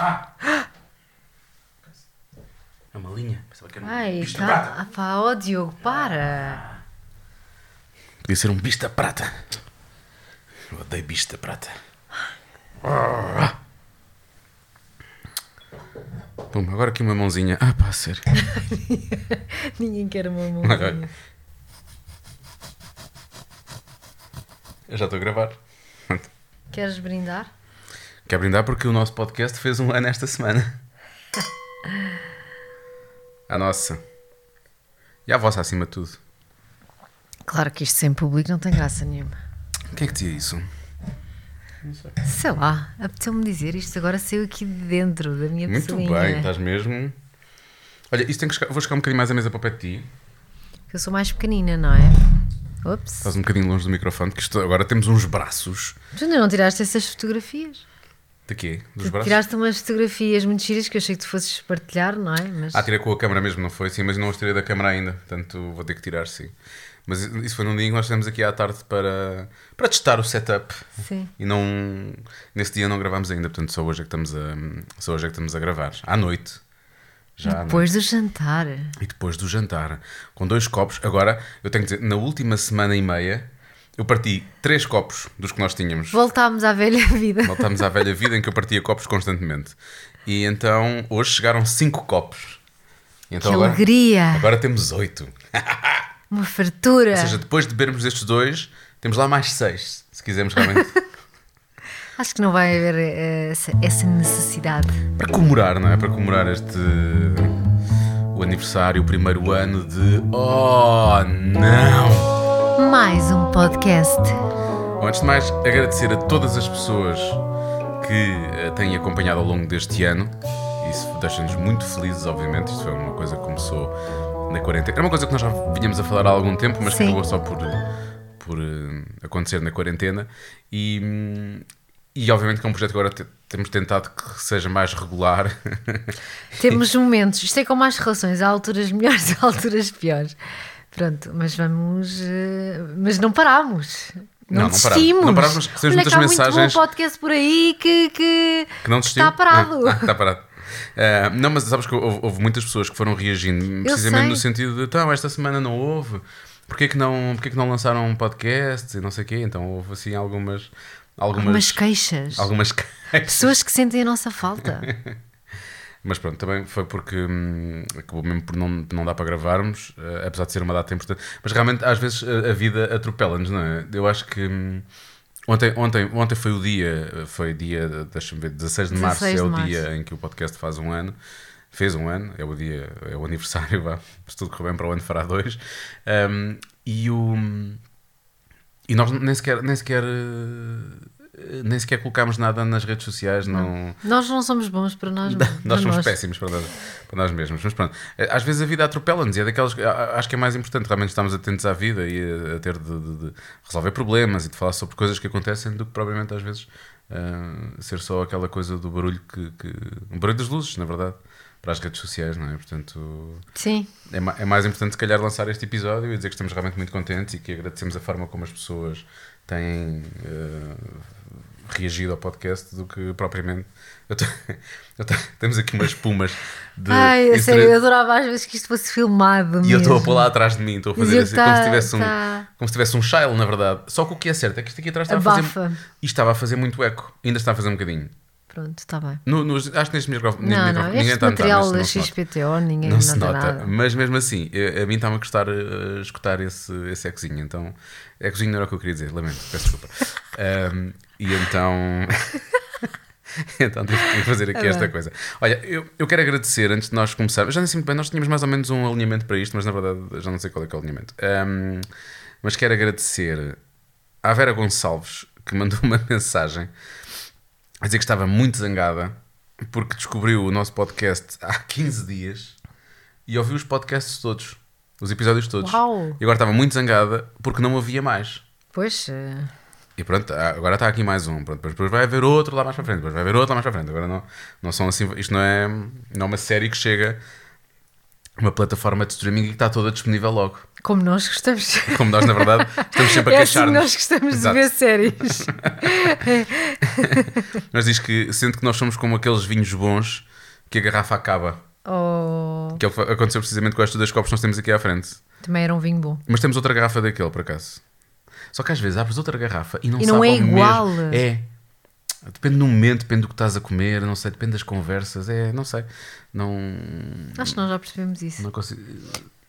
Ah! É uma linha. Pensava que era um Ai, bicho de tá. prata. Ah, pá, ó Diogo, para. Podia ser um bicho da prata. Eu odeio bicho da prata. Ah. Pum, agora aqui uma mãozinha. Ah, pá, sério. Ninguém quer uma mãozinha. Eu já estou a gravar. Queres brindar? Quero brindar porque o nosso podcast fez um ano esta semana. A nossa. E a vossa acima de tudo. Claro que isto sem público não tem graça nenhuma. Quem é que dizia isso? Sei lá, apeteceu-me dizer isto agora saiu aqui de dentro da minha Muito pessoinha. bem, estás mesmo. Olha, isto tem que chegar, vou chegar um bocadinho mais à mesa para o pé de ti. Eu sou mais pequenina, não é? Ops. Estás um bocadinho longe do microfone, que isto, agora temos uns braços. Tu ainda não tiraste essas fotografias? De quê? Dos braços? tiraste umas fotografias muito giras que eu achei que tu fosses partilhar, não é? Mas Ah, tirei com a câmera mesmo, não foi? Sim, mas não os tirei da câmara ainda, portanto vou ter que tirar, sim. Mas isso foi num dia em que nós estivemos aqui à tarde para, para testar o setup. sim. E não. Nesse dia não gravámos ainda, portanto só hoje é que estamos a, só hoje é que estamos a gravar. À noite. Já à noite. Depois do jantar. E depois do jantar. Com dois copos. Agora, eu tenho que dizer, na última semana e meia, eu parti três copos dos que nós tínhamos. Voltámos à velha vida. Voltámos à velha vida em que eu partia copos constantemente. E então, hoje chegaram cinco copos. Então que agora, alegria! agora temos oito. Uma fartura! Ou seja, depois de bebermos estes dois, temos lá mais seis, se quisermos realmente. Acho que não vai haver eh, essa, essa necessidade. para comemorar, não é? Para comemorar este. o aniversário, o primeiro ano de. Oh, não! Mais um podcast. Bom, antes de mais, agradecer a todas as pessoas que eh, têm acompanhado ao longo deste ano. Isso deixa-nos muito felizes, obviamente. Isto foi uma coisa que começou na quarentena. Era uma coisa que nós já vinhamos a falar há algum tempo, mas que Sim. acabou só por, por eh, acontecer na quarentena. E, e obviamente que é um projeto que agora te- temos tentado que seja mais regular. Temos momentos. Isto é como as relações. Há alturas melhores e há alturas piores. Pronto, mas vamos. eh, mas não paramos. Não, Não, desistimos. Não paramos, recebemos muitas mensagens- muito bom podcast por aí que. que... Que não desistiu? Está parado. Ah, está parado. Ah, não, mas sabes que houve, houve muitas pessoas que foram reagindo precisamente no sentido de então, esta semana não houve, porquê que não, porquê que não lançaram um podcast e não sei o quê? Então houve assim algumas. Algumas, Algumas queixas. algumas queixas. Pessoas que sentem a nossa falta. Mas pronto, também foi porque hum, acabou mesmo por não, não dar para gravarmos, eh, apesar de ser uma data importante. Mas realmente, às vezes, a, a vida atropela-nos, não é? Eu acho que. hum, Ontem, ontem, ontem foi o dia, foi dia, deixa-me ver, 16 de março 16 é de o março. dia em que o podcast faz um ano. Fez um ano, é o dia, é o aniversário, vá, se tudo correr bem para o ano fará dois. Hum, e o. E nós nem sequer, nem sequer, eh, nem sequer colocámos nada nas redes sociais, não Nós não somos bons para nós para nós somos nós. péssimos para nós, para nós mesmos. Mas pronto, Eh, às vezes a vida atropela-nos e é daquelas. Acho que é mais importante realmente estarmos atentos à vida e a, ter de, de- de resolver problemas e de falar sobre coisas que acontecem do que propriamente às vezes ah, ser só aquela coisa do barulho que, que. Um barulho das luzes, na verdade, para as redes sociais, não é? Portanto. Sim, É, ma- é mais importante, se calhar, lançar este episódio e dizer que estamos realmente muito contentes e que agradecemos a forma como as pessoas têm eh, reagido ao podcast do que propriamente. Eu te- eu te- temos aqui umas espumas de. Ai, insere- sério, eu adorava às vezes que isto fosse filmado. E eu estou a mesmo. pôr lá atrás de mim, estou a fazer assim, como, tá- se tivesse um, tá- como se tivesse um shile, na verdade. Só que o que é certo é que isto aqui atrás estava a fazer. E estava a fazer muito eco. Ainda está a fazer um bocadinho. Pronto, está bem. No, nos- acho que neste microfone. Não, neste não, ninguém este está a notar, material mas da. XPTO ninguém Não se nota nada. mas mesmo assim, a, a mim está-me a custar uh, escutar esse, esse ecozinho. Então, ecozinho não era o que eu queria dizer, lamento, peço desculpa. Um, e então. então tive que fazer aqui É esta bem. coisa. Olha, eu, eu quero agradecer antes de nós começarmos. Já nem sei muito bem, nós tínhamos mais ou menos um alinhamento para isto, mas na verdade já não sei qual é que é o alinhamento. Um, mas quero agradecer à Vera Gonçalves que mandou uma mensagem a dizer que estava muito zangada porque descobriu o nosso podcast há 15 dias e ouviu os podcasts todos, os episódios todos. Uau! E agora estava muito zangada porque não havia mais. Pois, E pronto, ah, agora está aqui mais um. Pronto, depois, vai haver outro lá mais para frente. Depois vai haver outro lá mais para frente. Agora não, não são assim. Isto não é, não é uma série que chega uma plataforma de streaming e que está toda disponível logo. Como nós gostamos. Como nós, na verdade, estamos sempre a É assim que queixar-nos. nós gostamos Exato. de ver séries. Mas diz que sente que nós somos como aqueles vinhos bons que a garrafa acaba. oh, Que é que aconteceu precisamente com estes dois copos que nós temos aqui à frente. também era um vinho bom. Mas temos outra garrafa daquele, por acaso. Só que às vezes abres outra garrafa e não E sabe não é igual. mesmo. É. Depende do momento, depende do que estás a comer, não sei, depende das conversas, é, não sei. Não, Acho que nós já percebemos isso. não consigo.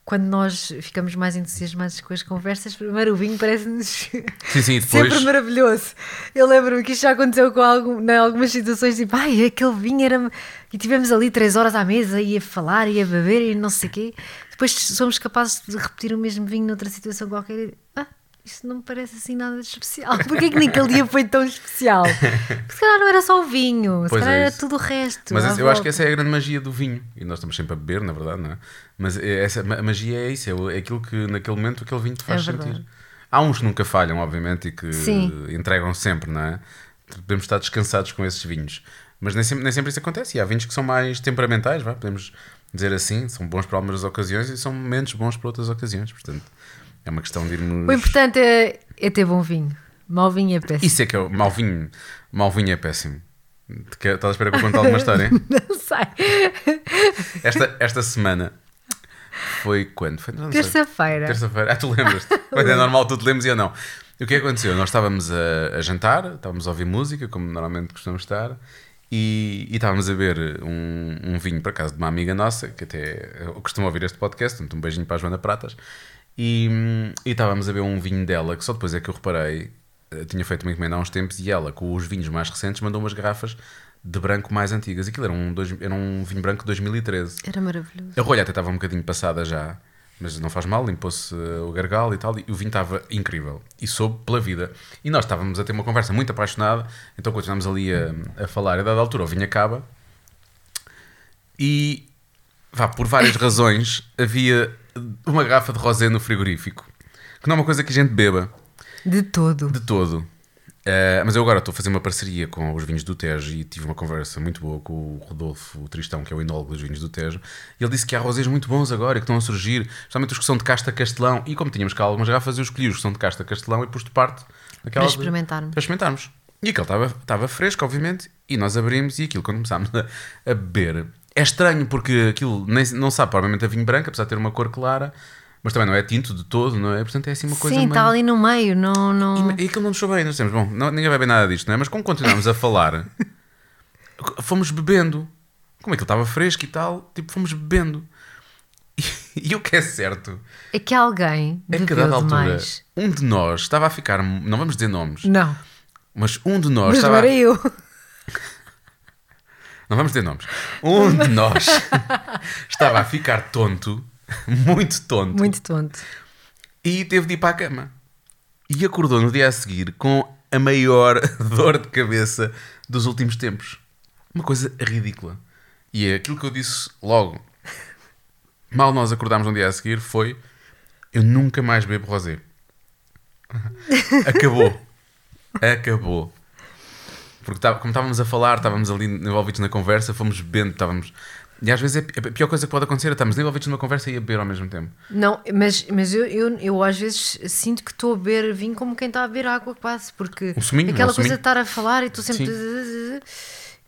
Quando nós ficamos mais entusiasmados com as conversas, primeiro o vinho parece-nos Sim, sim, depois. sempre maravilhoso. Eu lembro-me que isto já aconteceu com algum, em algumas situações, tipo, ai, aquele vinho era. E tivemos ali três horas à mesa e a falar e a beber e não sei o quê. Depois somos capazes de repetir o mesmo vinho noutra situação qualquer e. Ah, isto não me parece assim nada de especial. Porquê que naquele dia foi tão especial? Porque se calhar não era só o vinho, se Pois é calhar era isso. tudo o resto. Mas eu acho que essa é a grande magia do vinho. E nós estamos sempre a beber, na verdade, não é? Mas é- essa, a magia é isso, é é aquilo que naquele momento aquele vinho te faz É verdade. sentir. Há uns que nunca falham, obviamente, e que Sim. entregam sempre, não é? Podemos estar descansados com esses vinhos. Mas nem sempre, nem sempre isso acontece. E há vinhos que são mais temperamentais, vá, podemos dizer assim, são bons para algumas ocasiões e são menos bons para outras ocasiões. Portanto, é uma questão de irmos. O importante é, é ter bom vinho. Mau vinho é péssimo. Isso é que é o mau vinho. Mau vinho é péssimo. Estás a esperar que eu conte alguma história? Não sei. Esta, esta semana foi quando? Foi. Terça-feira. Terça-feira. Ah, tu lembras-te? É normal, tu te lembras e eu não. E o que é que aconteceu? Nós estávamos a, a jantar, estávamos a ouvir música, como normalmente costumamos estar, e, e estávamos a beber um, um vinho, por acaso, de uma amiga nossa, que até costuma ouvir este podcast, um beijinho para a Joana Pratas, e, estávamos a beber um vinho dela, que só depois é que eu reparei, eh, tinha feito uma encomenda há uns tempos, e ela, com os vinhos mais recentes, mandou umas garrafas de branco mais antigas. Aquilo era um, dois, era um vinho branco de 2013. Era maravilhoso. A rolha até estava um bocadinho passada já, mas não faz mal, limpou-se uh, o gargalo e tal, e o vinho estava incrível. E soube pela vida. E nós estávamos a ter uma conversa muito apaixonada, então continuámos ali a, a falar, a dada altura o vinho acaba, e vá, por várias razões, havia uma garrafa de rosé no frigorífico, que não é uma coisa que a gente beba. De todo. De todo. Eh, mas eu agora estou a fazer uma parceria com os vinhos do Tejo e tive uma conversa muito boa com o Rodolfo Tristão, que é o enólogo dos vinhos do Tejo. E ele disse que há rosés muito bons agora e que estão a surgir, especialmente os que são de casta castelão. E como tínhamos cá algumas garrafas, eu escolhi os que são de casta castelão e pus de parte daquela Para experimentarmos. para experimentarmos. E aquele estava, estava fresco, obviamente, e nós abrimos e aquilo, quando começámos a, a beber, é estranho porque aquilo nem, não sabe provavelmente a vinho branco, apesar de ter uma cor clara, mas também não é tinto de todo, não é? Portanto, é assim uma coisa Sim, meio... está ali no meio. Não, não... E, e aquilo não nos soube bem, nós dissemos, bom, não- ninguém vai ver nada disto, não é? Mas como continuámos a falar, fomos bebendo. Como aquilo estava fresco e tal, tipo, fomos bebendo. E, e o que é certo É que alguém é que a dada altura, demais. um de nós estava a ficar, não vamos dizer nomes, Não, mas um de nós mas estava. era eu. Não vamos dizer nomes. Um de nós estava a ficar tonto, muito tonto, Muito tonto. e teve de ir para a cama. E acordou no dia a seguir com a maior dor de cabeça dos últimos tempos. Uma coisa ridícula. E é aquilo que eu disse logo. Mal nós acordámos no dia a seguir foi: Eu nunca mais bebo rosé. Acabou. Acabou. Porque tá- como estávamos a falar, estávamos ali envolvidos na conversa, fomos bebendo, estávamos. E às vezes é a pior coisa que pode acontecer é estarmos envolvidos numa conversa e a beber ao mesmo tempo. Não, mas, mas eu, eu, eu às vezes sinto que estou a beber vinho como quem está a beber água quase, porque Um suminho, aquela coisa de estar a falar e tu sempre.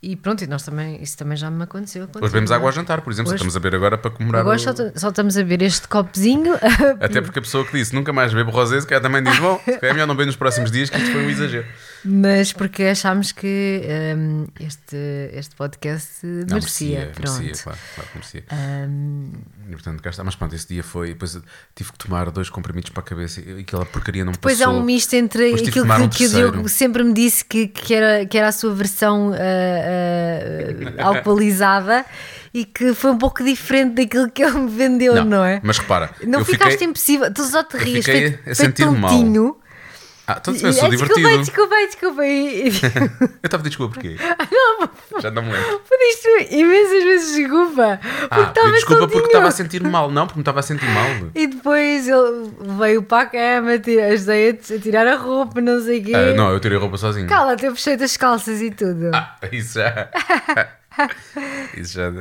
E pronto, e nós também, isso também já me aconteceu. Hoje bebemos água ao jantar, por exemplo, só Hoje- estamos a beber agora para comemorar. Agora o- só, só estamos a beber este copozinho. Até porque a pessoa que disse nunca mais bebo rosé, se calhar também diz: Bom, se calhar é melhor não beber nos próximos dias, que isto foi um exagero. Mas porque achámos que hum, este, este podcast Não, merecia. Pronto. merecia, claro, claro, que merecia. Hum, E portanto, cá está. Mas pronto, esse dia foi. Depois tive que tomar dois comprimidos para a cabeça e aquela porcaria não Depois passou. há um misto entre Depois aquilo que um que o. Diogo sempre me disse que, que, era, que era a sua versão ah, ah, alcoolizada e que foi um pouco diferente daquilo que ele me vendeu, não, é? Mas repara, Não ficaste fiquei. impossível, tu só te rias, feito, feito sentir-me mal. Ah, então sou ah, divertido. Desculpem, desculpem, desculpem. Eu estava a desculpa porquê? Já não me lembro. Pediste imensas vezes desculpa. Ah, pedi desculpa porque estava a sentir mal. Não, porque me estava a sentir mal. E depois ele veio para a cama, ajudei a, a tirar a roupa, não sei o quê. Ah, não, eu tirei a roupa sozinho. Cala, eu fechei as calças e tudo. Ah, isso já. isso já.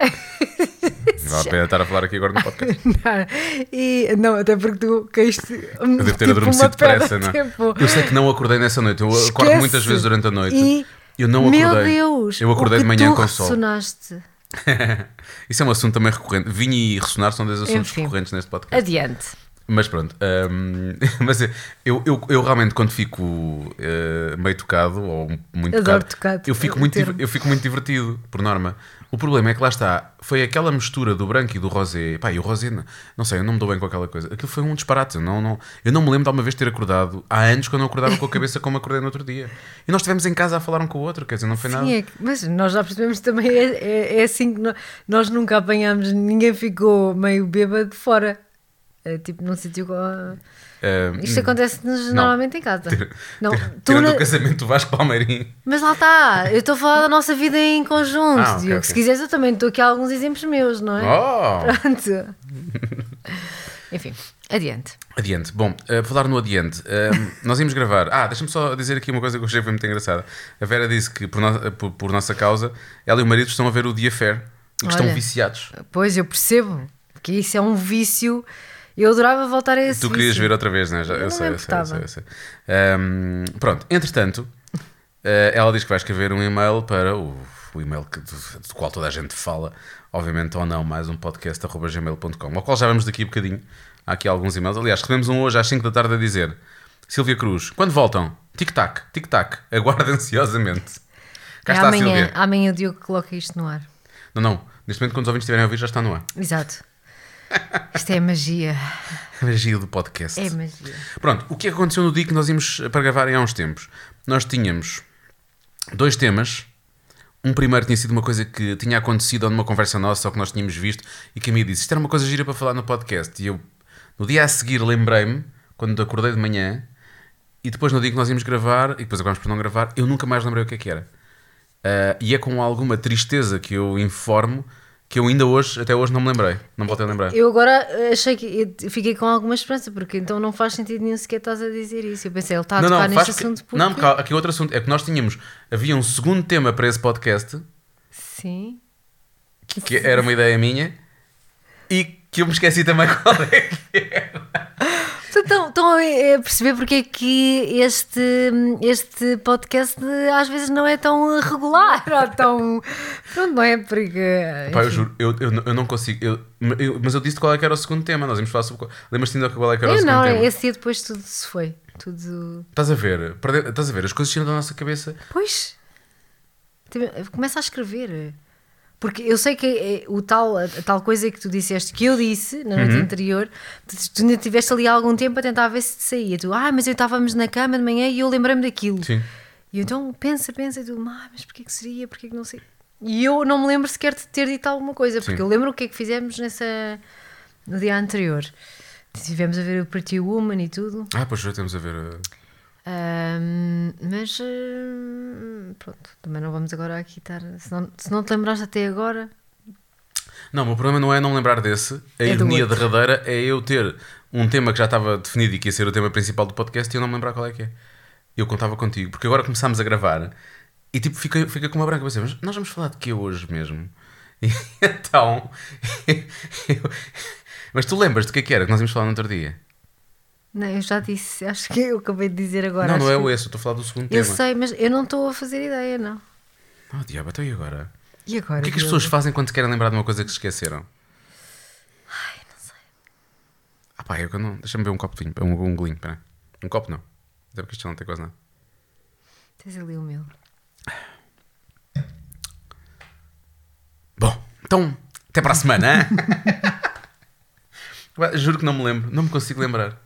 Vezes. Vale a pena estar a falar aqui agora no podcast. Não, e, não, até porque tu caíste. Eu devo ter adormecido depressa, não é? Eu sei que não acordei nessa noite. Eu acordo Esquece. muitas vezes durante a noite. E, eu não meu acordei. Deus, Eu acordei de manhã com sol. ressonaste. Isso é um assunto também recorrente. Vinho e ressonar são dois assuntos Enfim. recorrentes neste podcast. Adiante. Mas pronto, hum, mas eu, eu, eu realmente quando fico eh, meio tocado ou muito Adoro tocado, tocado, eu, fico o muito, eu fico muito divertido, por norma. O problema é que lá está, foi aquela mistura do branco e do rosé. Pá, e o rosé, não, não sei, eu não me dou bem com aquela coisa. Aquilo foi um disparate. Eu não, não, eu não me lembro de alguma vez ter acordado há anos quando eu acordava com a cabeça como acordei no outro dia. E nós estivemos em casa a falar um com o outro, quer dizer, não foi nada. Sim, é que- mas nós já percebemos também, é, é, é assim que nó- nós, nunca apanhámos, ninguém ficou meio bêbado fora. É, tipo num sítio. com- Eh, Isto acontece-nos normalmente em casa. Não, tu tirando na- o casamento do Vasco Palmeirim. Mas lá está, eu estou a falar da nossa vida em conjunto, Ah, ok, Diogo. ok. Se quiseres, eu também estou aqui a alguns exemplos meus, não é? Oh! Pronto. Enfim, adiante. Adiante. Bom, uh, falar no adiante, uh, nós íamos gravar. Ah, deixa-me só dizer aqui uma coisa que eu achei foi muito engraçada. A Vera disse que, por, no- por- por nossa causa, ela e o marido estão a ver o Dia Fair e que estão Olha. viciados. Pois, eu percebo que isso é um vício. Eu adorava voltar a esse tu querias vício. ver outra vez, não é? Já- Eu sei, eu sei, eu sei, eu sei. Um, pronto, entretanto, uh, ela diz que vai escrever um e-mail para o, o e-mail que, do, do qual toda a gente fala, obviamente ou não, mais um podcast gmail.com, ao qual já vamos daqui a bocadinho. Há aqui alguns e-mails. Aliás, recebemos um hoje às 5 da tarde a dizer: Silvia Cruz, quando voltam? Tic-tac, tic-tac, aguarda ansiosamente. Cá É está a amanhã, Silvia. amanhã o Diogo coloca isto no ar. Não, não, neste momento, quando os ouvintes estiverem a ouvir, já está no ar. Exato. Isto é magia. A magia do podcast. É magia. Pronto, o que aconteceu no dia que nós íamos para gravarem há uns tempos? Nós tínhamos dois temas. Um primeiro tinha sido uma coisa que tinha acontecido ou numa conversa nossa ou que nós tínhamos visto e que a minha disse: Isto era uma coisa gira para falar no podcast. E eu, no dia a seguir, lembrei-me, quando acordei de manhã, e depois no dia que nós íamos gravar, e depois acabámos por não gravar, eu nunca mais lembrei o que é que era. Ah, e é com alguma tristeza que eu informo que eu ainda hoje, até hoje, não me lembrei. Não voltei a lembrar. Eu agora achei que fiquei com alguma esperança, porque então não faz sentido nenhum sequer estás a dizer isso. Eu pensei, ele está a não, tocar não, neste que- assunto porque. Não, porque aqui outro assunto. É que nós tínhamos. Havia um segundo tema para esse podcast, Sim. que era uma ideia minha, e que eu me esqueci também qual é que era. Então, estão a a perceber porque é que este, este podcast às vezes não é tão regular ou tão. Pronto, não é? Porque. Pá, eu juro, eu, eu, eu não consigo. Eu, eu- mas eu disse qual é que era o segundo tema. Nós íamos falar sobre. Lembras-te ainda qual é que era o Eu segundo não, tema? esse dia depois tudo se foi. Tudo. Estás a ver? Perde- Estás a ver? As coisas tiram da nossa cabeça. Pois. Começa a escrever. Porque eu sei que é o tal, a tal coisa que tu disseste, que eu disse na Uhum. noite anterior, tu, tu ainda tiveste ali algum tempo a tentar ver se te saía. Tu, ah, mas eu estávamos na cama de manhã e eu lembrei-me daquilo. Sim. E eu, então pensa, pensa, e tu, ah, mas porquê que seria? Porquê que não sei? E eu não me lembro sequer de ter dito alguma coisa, porque Sim. eu lembro o que é que fizemos nessa, no dia anterior. Tivemos a ver o Pretty Woman e tudo. Ah, pois já temos a ver. uh, Mas hum, pronto, também não vamos agora aqui estar. Se não, se não te lembraste até agora, Não, o meu problema não é não lembrar desse. A É do ironia derradeira é eu ter um tema que já estava definido e que ia ser o tema principal do podcast e eu não me lembrar qual é que é. Eu contava contigo, porque agora começámos a gravar e tipo fica, fica com uma branca. Pensei, mas nós vamos falar de que hoje mesmo? E então. eu- mas tu lembras do que é que era que nós íamos falar no outro dia? Não, eu já disse, acho que eu acabei de dizer agora. não, não é o esse, eu estou a falar do segundo Eu tema. sei, mas eu não estou a fazer ideia, não. Oh, diabo, então e agora? E agora? O que é que as pessoas fazem quando se querem lembrar de uma coisa que se esqueceram? Ai, não sei. Ah pá, eu não. Deixa-me ver um copo de vinho, um, um golinho, pera. Um copo não. Até porque isto não tem quase nada. Tens ali o meu. Bom, então, até para a semana, hein? Juro que não me lembro, não me consigo lembrar.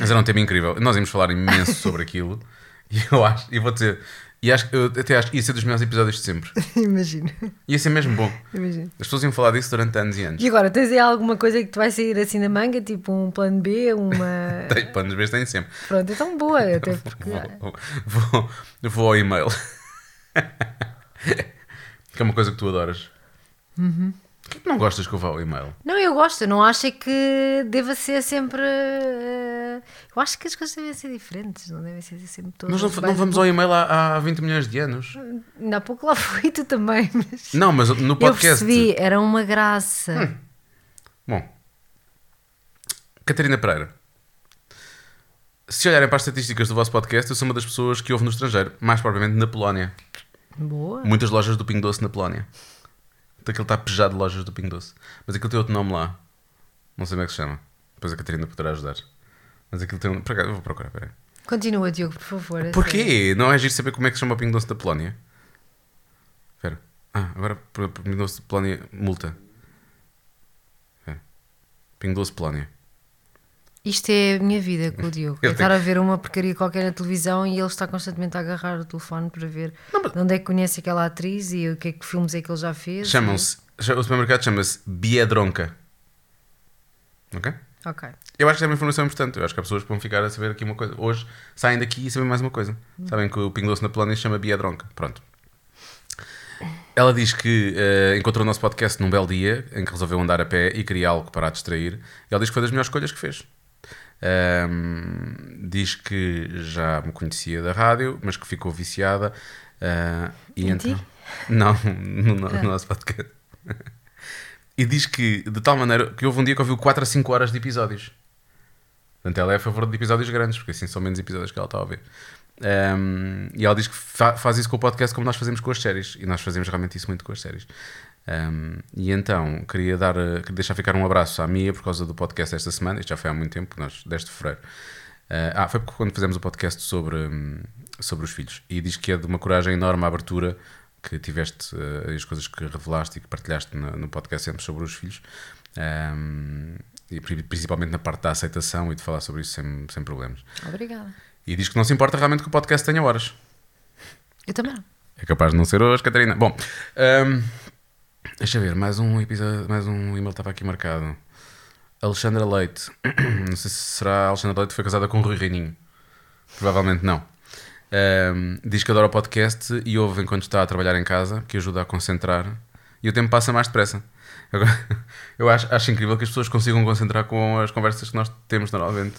Mas era um tema incrível. Nós íamos falar imenso sobre aquilo. E eu acho, e vou dizer, e acho, eu até acho que ia ser dos melhores episódios de sempre. Imagino, Ia ser mesmo bom. imagino. As pessoas iam falar disso durante anos e anos. E agora, tens aí alguma coisa que te vai sair assim na manga, tipo um plano B, uma. Tem planos B, tem sempre. Pronto, é tão boa, até porque. Vou, vou, vou ao e-mail. que é uma coisa que tu adoras. Uhum. Porquê que não gostas que eu vá ao e-mail? Não, eu gosto, eu não acho é que deva ser sempre. eh, Eu acho que as coisas devem ser diferentes, não devem ser sempre todas. Nós não, bem- não vamos ao e-mail há, há 20 milhões de anos. Ainda há pouco lá fui tu também, mas. Não, mas no eu podcast. percebi, era uma graça. Bom, Catarina Pereira. Se olharem para as estatísticas do vosso podcast, eu sou uma das pessoas que ouve no estrangeiro, mais propriamente na Polónia. Boa. Muitas lojas do Pingo Doce na Polónia. Aquilo está pejado de lojas do Pingo Doce. Mas aquilo tem outro nome lá. Não sei como é que se chama. Depois a Catarina poderá ajudar. Mas aquilo tem um. Acaso, eu vou procurar, peraí. Continua, Diogo, por favor. Porquê? Não é giro saber como é que se chama o Pingo Doce da Polónia? Espera. Ah, agora Pingo Doce de Polónia, multa. Espera. Pingo Doce Polónia. Isto é a minha vida com o Diogo. Eu É estar a ver uma porcaria qualquer na televisão e ele está constantemente a agarrar o telefone para ver de onde é que conhece aquela atriz e o que é que filmes é que ele já fez. Chamam-se. O supermercado chama-se Biedronka. Ok? Ok. Eu acho que é uma informação importante. Eu acho que há pessoas vão ficar a saber aqui uma coisa. Hoje saem daqui e sabem mais uma coisa. Sabem que o Pingo Doce na Polónia se chama Biedronka. Pronto. Ela diz que eh, encontrou o nosso podcast num belo dia em que resolveu andar a pé e queria algo para a distrair. E ela diz que foi das melhores escolhas que fez. Ahm, diz que já me conhecia da rádio, mas que ficou viciada. ah, e ti? Não, no, no- no nosso podcast. E diz que, de tal maneira, que houve um dia que ouviu 4 a 5 horas de episódios. Portanto, ela é a favor de episódios grandes, porque assim são menos episódios que ela está a ouvir. Um, e ela diz que fa- faz isso com o podcast como nós fazemos com as séries. E nós fazemos realmente isso muito com as séries. Um, e então, queria, dar, queria deixar ficar um abraço à Mia por causa do podcast esta semana. Isto já foi há muito tempo, nós, 10 de fevereiro. Uh, ah, foi porque quando fizemos o podcast sobre, sobre os filhos. E diz que é de uma coragem enorme a abertura que tiveste, uh, as coisas que revelaste e que partilhaste no, no podcast sempre sobre os filhos. Um, e pri- principalmente na parte da aceitação e de falar sobre isso sem, sem problemas. Obrigada. E diz que não se importa realmente que o podcast tenha horas. Eu também. É capaz de não ser hoje, Catarina. Bom, hum, deixa ver, mais um episódio, mais um e-mail estava aqui marcado. Alexandra Leite. Não sei se será a Alexandra Leite que foi casada com o Rui Reininho. Provavelmente não. Hum, diz que adora o podcast e ouve enquanto está a trabalhar em casa, que ajuda a concentrar. E o tempo passa mais depressa. Agora, eu acho, acho incrível que as pessoas consigam concentrar com as conversas que nós temos normalmente.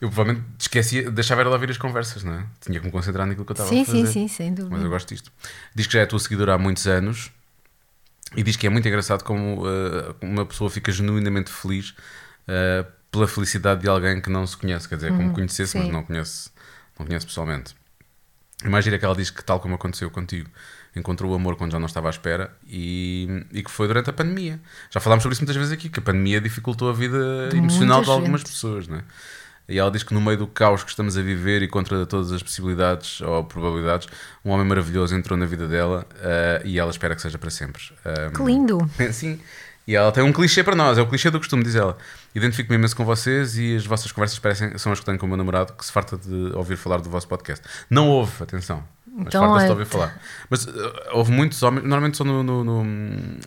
Eu provavelmente esquecia, deixava de ouvir as conversas, não é? Tinha que me concentrar naquilo que eu estava Sim, a fazer. sim, sim, sem Mas eu dúvida. gosto disto. Diz que já é a tua seguidora há muitos anos e diz que é muito engraçado como uh, uma pessoa fica genuinamente feliz uh, pela felicidade de alguém que não se conhece, quer dizer, como conhecesse, mas sim. não conhece, não conhece pessoalmente. Imagina que ela diz que, tal como aconteceu contigo, encontrou o amor quando já não estava à espera e, e que foi durante a pandemia. Já falámos sobre isso muitas vezes aqui, que a pandemia dificultou a vida De emocional de algumas gente. pessoas, não é? E ela diz que no meio do caos que estamos a viver e contra todas as possibilidades ou probabilidades, um homem maravilhoso entrou na vida dela eh, e ela espera que seja para sempre. Um, Que lindo. Sim. E ela tem um clichê para nós, é o clichê do costume, diz ela. Identifico-me imenso com vocês e as vossas conversas parecem, são as que tenho com o meu namorado, que se farta de ouvir falar do vosso podcast. Não ouve, atenção. Então farta-se de é- falar. Mas uh, houve muitos homens, normalmente só no, no, no,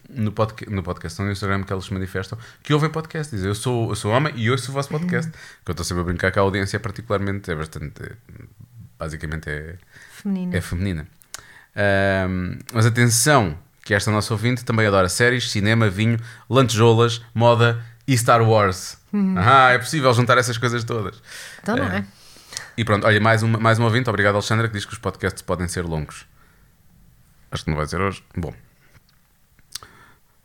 no, podca- no podcast, no Instagram que eles se manifestam, que ouvem podcast. Dizem, eu sou, eu sou homem e ouço o vosso podcast. Que eu estou sempre a brincar que a audiência é particularmente, é bastante, é- basicamente é, Feminina. é feminina. Ahm, mas atenção, que esta nossa ouvinte também adora séries, cinema, vinho, lantejoulas, moda e Star Wars. Ah, é possível juntar essas coisas todas. Então não é? E pronto, olha, mais uma, mais uma ouvinte, obrigado Alexandra, que diz que os podcasts podem ser longos. Acho que não vai ser hoje. Bom.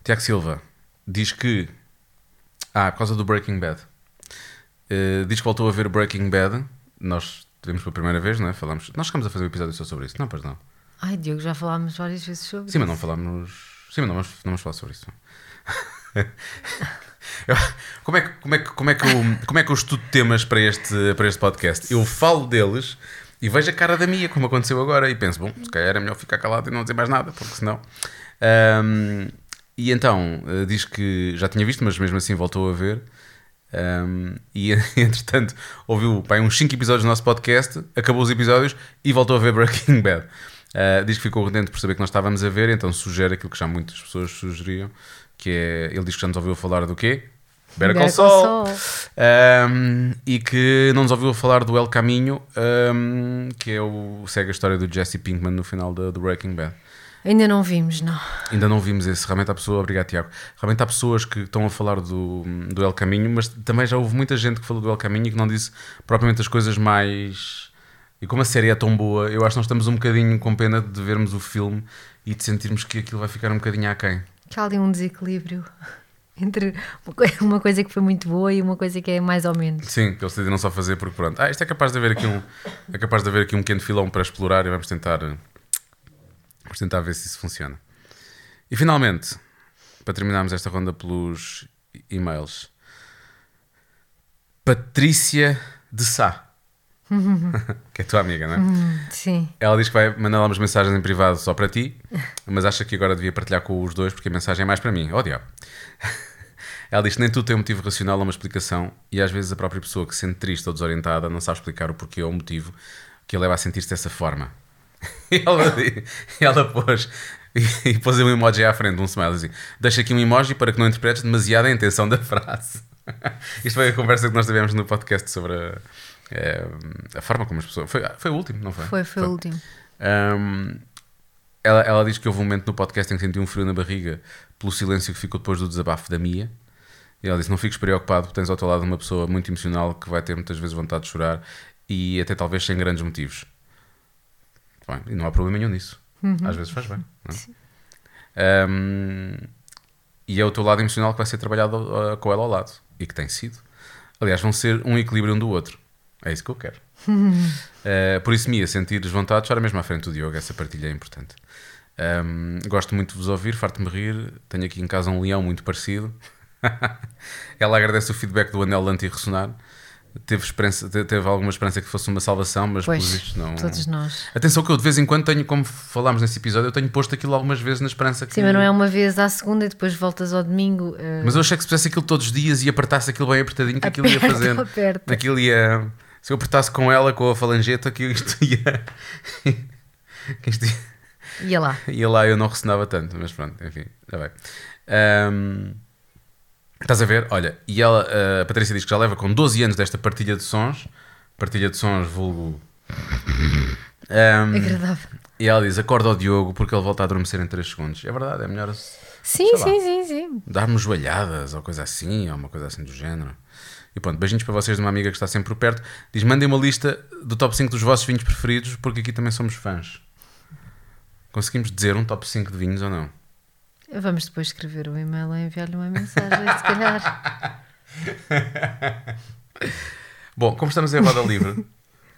Tiago Silva diz que. Ah, por causa do Breaking Bad. Eh, diz que voltou a ver Breaking Bad. Nós vimos pela primeira vez, não é? Falamos. Nós chegamos a fazer um episódio só sobre isso. Não, pois não. Ai, Diogo, já falámos várias vezes sobre Sim, mas não isso. falámos. Sim, mas não vamos, não vamos falar sobre isso. Como, é que, como, é que, como, é que eu, como é que eu estudo temas para este, para este podcast? Eu falo deles e vejo a cara da Mia, como aconteceu agora, e penso, bom, se calhar era melhor ficar calado e não dizer mais nada, porque senão. Ahm, e então, eh, diz que já tinha visto, mas mesmo assim voltou a ver. Ahm, e entretanto, ouviu pá, uns 5 episódios do nosso podcast, acabou os episódios e voltou a ver Breaking Bad. Ah, diz que ficou contente por saber que nós estávamos a ver, então sugere aquilo que já muitas pessoas sugeriam, que é, ele diz que já nos ouviu falar do quê? Better Call. Saul. Um, e que não nos ouviu falar do El Caminho, um, que é o segue a história do Jesse Pinkman no final do, do Breaking Bad. Ainda não vimos, não. Ainda não vimos esse. Realmente há pessoas, obrigado Tiago. Realmente há pessoas que estão a falar do, do El Caminho, mas também já houve muita gente que falou do El Caminho e que não disse propriamente as coisas mais. E como a série é tão boa, eu acho que nós estamos um bocadinho com pena de vermos o filme e de sentirmos que aquilo vai ficar um bocadinho aquém. Que há ali um desequilíbrio entre uma coisa que foi muito boa e uma coisa que é mais ou menos. Sim, que eles decidiram só fazer porque pronto. Ah, isto é capaz de haver aqui um, é capaz de haver aqui um pequeno filão para explorar e vamos tentar, vamos tentar ver se isso funciona. E finalmente, para terminarmos esta ronda pelos e-mails, Patrícia de Sá. que é tua amiga, não é? Sim. Ela diz que vai mandar umas mensagens em privado só para ti, mas acha que agora devia partilhar com os dois porque a mensagem é mais para mim. Oh, diabo. Ela diz que nem tudo tem um motivo racional ou uma explicação e às vezes a própria pessoa que se sente triste ou desorientada não sabe explicar o porquê ou o motivo que a leva a sentir-se dessa forma. E ela, ela pôs, e, pôs um emoji à frente, um smile assim. Deixa aqui um emoji para que não interpretes demasiado a intenção da frase. Isto foi a conversa que nós tivemos no podcast sobre a, a, a forma como as pessoas. Foi, foi o último, não foi? Foi, foi, foi. o último. Um, ela, ela diz que houve um momento no podcast em que sentiu um frio na barriga pelo silêncio que ficou depois do desabafo da Mia. E ela disse: Não fiques preocupado, porque tens ao teu lado uma pessoa muito emocional que vai ter muitas vezes vontade de chorar e até talvez sem grandes motivos. Bem, e não há problema nenhum nisso. Uhum. Às vezes faz bem. É? Um, e é o teu lado emocional que vai ser trabalhado uh, com ela ao lado. E que tem sido. Aliás, vão ser um equilíbrio um do outro. É isso que eu quero. uh, por isso, Mia, sentires vontade, chora mesmo à frente do Diogo. Essa partilha é importante. Um, gosto muito de vos ouvir, farto-me rir. Tenho aqui em casa um leão muito parecido. Ela agradece o feedback do anel anti-ressonar. Teve, esperança, teve alguma esperança que fosse uma salvação, mas pois, por isto não. Todos nós. Atenção, que eu de vez em quando tenho, como falámos nesse episódio, eu tenho posto aquilo algumas vezes na esperança que. Sim, mas não é uma vez à segunda e depois voltas ao domingo. Uh... Mas eu achei que se fizesse aquilo todos os dias e apertasse aquilo bem apertadinho, que aquilo ia fazendo. Aperta. Aquilo ia. Se eu apertasse com ela, com a falangeta, que isto ia. que isto ia. Ia lá. Ia lá eu não ressonava tanto, mas pronto, enfim, já vai. Um... Estás a ver? Olha, e ela, a Patrícia diz que já leva com 12 anos desta partilha de sons. Partilha de sons, vulgo. Um, Agradável. E ela diz: acorda ao Diogo porque ele volta a adormecer em 3 segundos. É verdade, é melhor. Sim, sim, sim, sim. Dar-me joelhadas ou coisa assim, ou uma coisa assim do género. E pronto, beijinhos para vocês de uma amiga que está sempre por perto. Diz: mandem uma lista do top 5 dos vossos vinhos preferidos porque aqui também somos fãs. Conseguimos dizer um top 5 de vinhos ou não? Vamos depois escrever o um e-mail ou enviar-lhe uma mensagem, se calhar. Bom, como estamos em roda livre.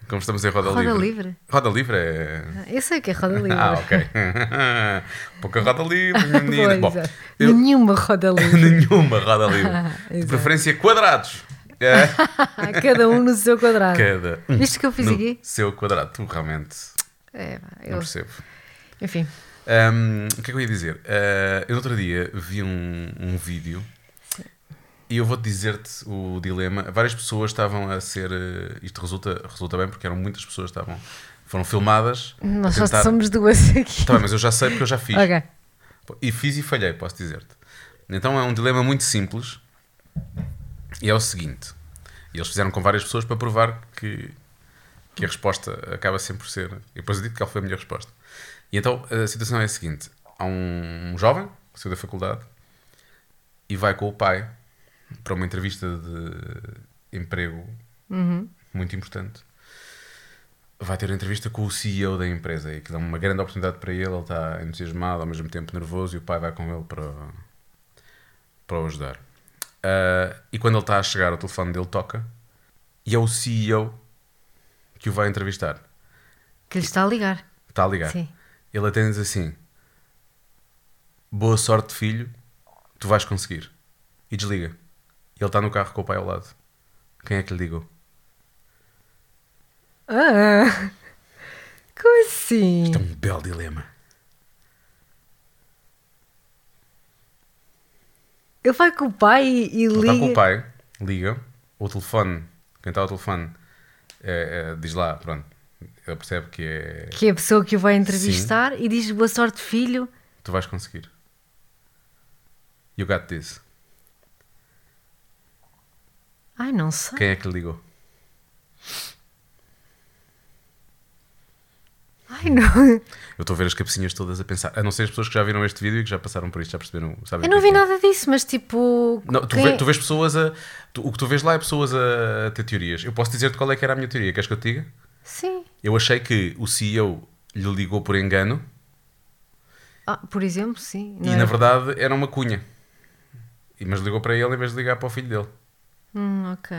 Como estamos em roda, roda livre. livre. Roda livre é. Eu sei o que é roda livre. Ah, ok. Pouca roda livre, menina. Bom, eu... Nenhuma roda livre. Nenhuma roda livre. De preferência quadrados. É. Cada um no seu quadrado. Cada um. Viste que eu fiz no aqui? Seu quadrado. Tu realmente. É, eu... Não percebo. Enfim. Um, o que é que eu ia dizer? Uh, eu no outro dia vi um, um vídeo Sim. e eu vou-te dizer-te o dilema. Várias pessoas estavam a ser. Uh, isto resulta, resulta bem porque eram muitas pessoas que estavam. Foram filmadas. Nós tentar... só somos duas aqui. Está bem, mas eu já sei porque eu já fiz. E fiz e falhei, posso dizer-te. Então é um dilema muito simples e é o seguinte. Eles fizeram com várias pessoas para provar que, que a resposta acaba sempre por ser. E depois eu digo qual foi a melhor resposta. E então a situação é a seguinte: há um jovem que saiu da faculdade e vai com o pai para uma entrevista de emprego uhum. muito importante. Vai ter uma entrevista com o CEO da empresa e que dá uma grande oportunidade para ele. Ele está entusiasmado, ao mesmo tempo nervoso, e o pai vai com ele para, para o ajudar. Uh, e quando ele está a chegar, o telefone dele toca e é o CEO que o vai entrevistar. Que lhe está a ligar. Está a ligar. Sim. Ele diz assim: Boa sorte, filho, tu vais conseguir. E desliga. E ele está no carro com o pai ao lado. Quem é que lhe ligou? Ah, como assim? Isto é um belo dilema. Ele vai com o pai e, ele liga. Está com o pai, liga. O telefone, quem está ao telefone, é, é, diz lá, pronto, ele percebe que é. Que é a pessoa que o vai entrevistar Sim. e diz boa sorte, filho. Tu vais conseguir. You got this. Ai, não sei. Quem é que ligou? Ai, não. Eu estou a ver as cabecinhas todas a pensar. A não ser as pessoas que já viram este vídeo e que já passaram por isto, já perceberam. Sabem Eu não é vi é. nada disso, mas tipo. Não, tu, quem- vê- tu vês pessoas a. tu- o que tu vês lá é pessoas a, a ter teorias. Eu posso dizer-te qual é que era a minha teoria. Queres que eu te diga? Sim. Eu achei que o CEO lhe ligou por engano Ah, por exemplo, sim. e na é? verdade era uma cunha. E, mas ligou para ele em vez de ligar para o filho dele. Hum, ok.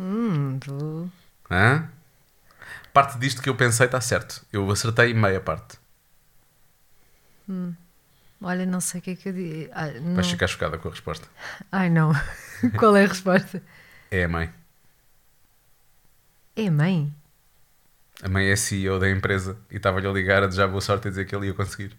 Hum, tu- Hã? Parte disto que eu pensei está certo. Eu acertei meia parte. Olha, não sei o que é que eu digo. Ah. Vais ficar chocada com a resposta. Ai, não. Qual é a resposta? É a mãe. É a mãe? A mãe é CEO da empresa e estava-lhe a ligar a desejar boa sorte e dizer que ele ia conseguir.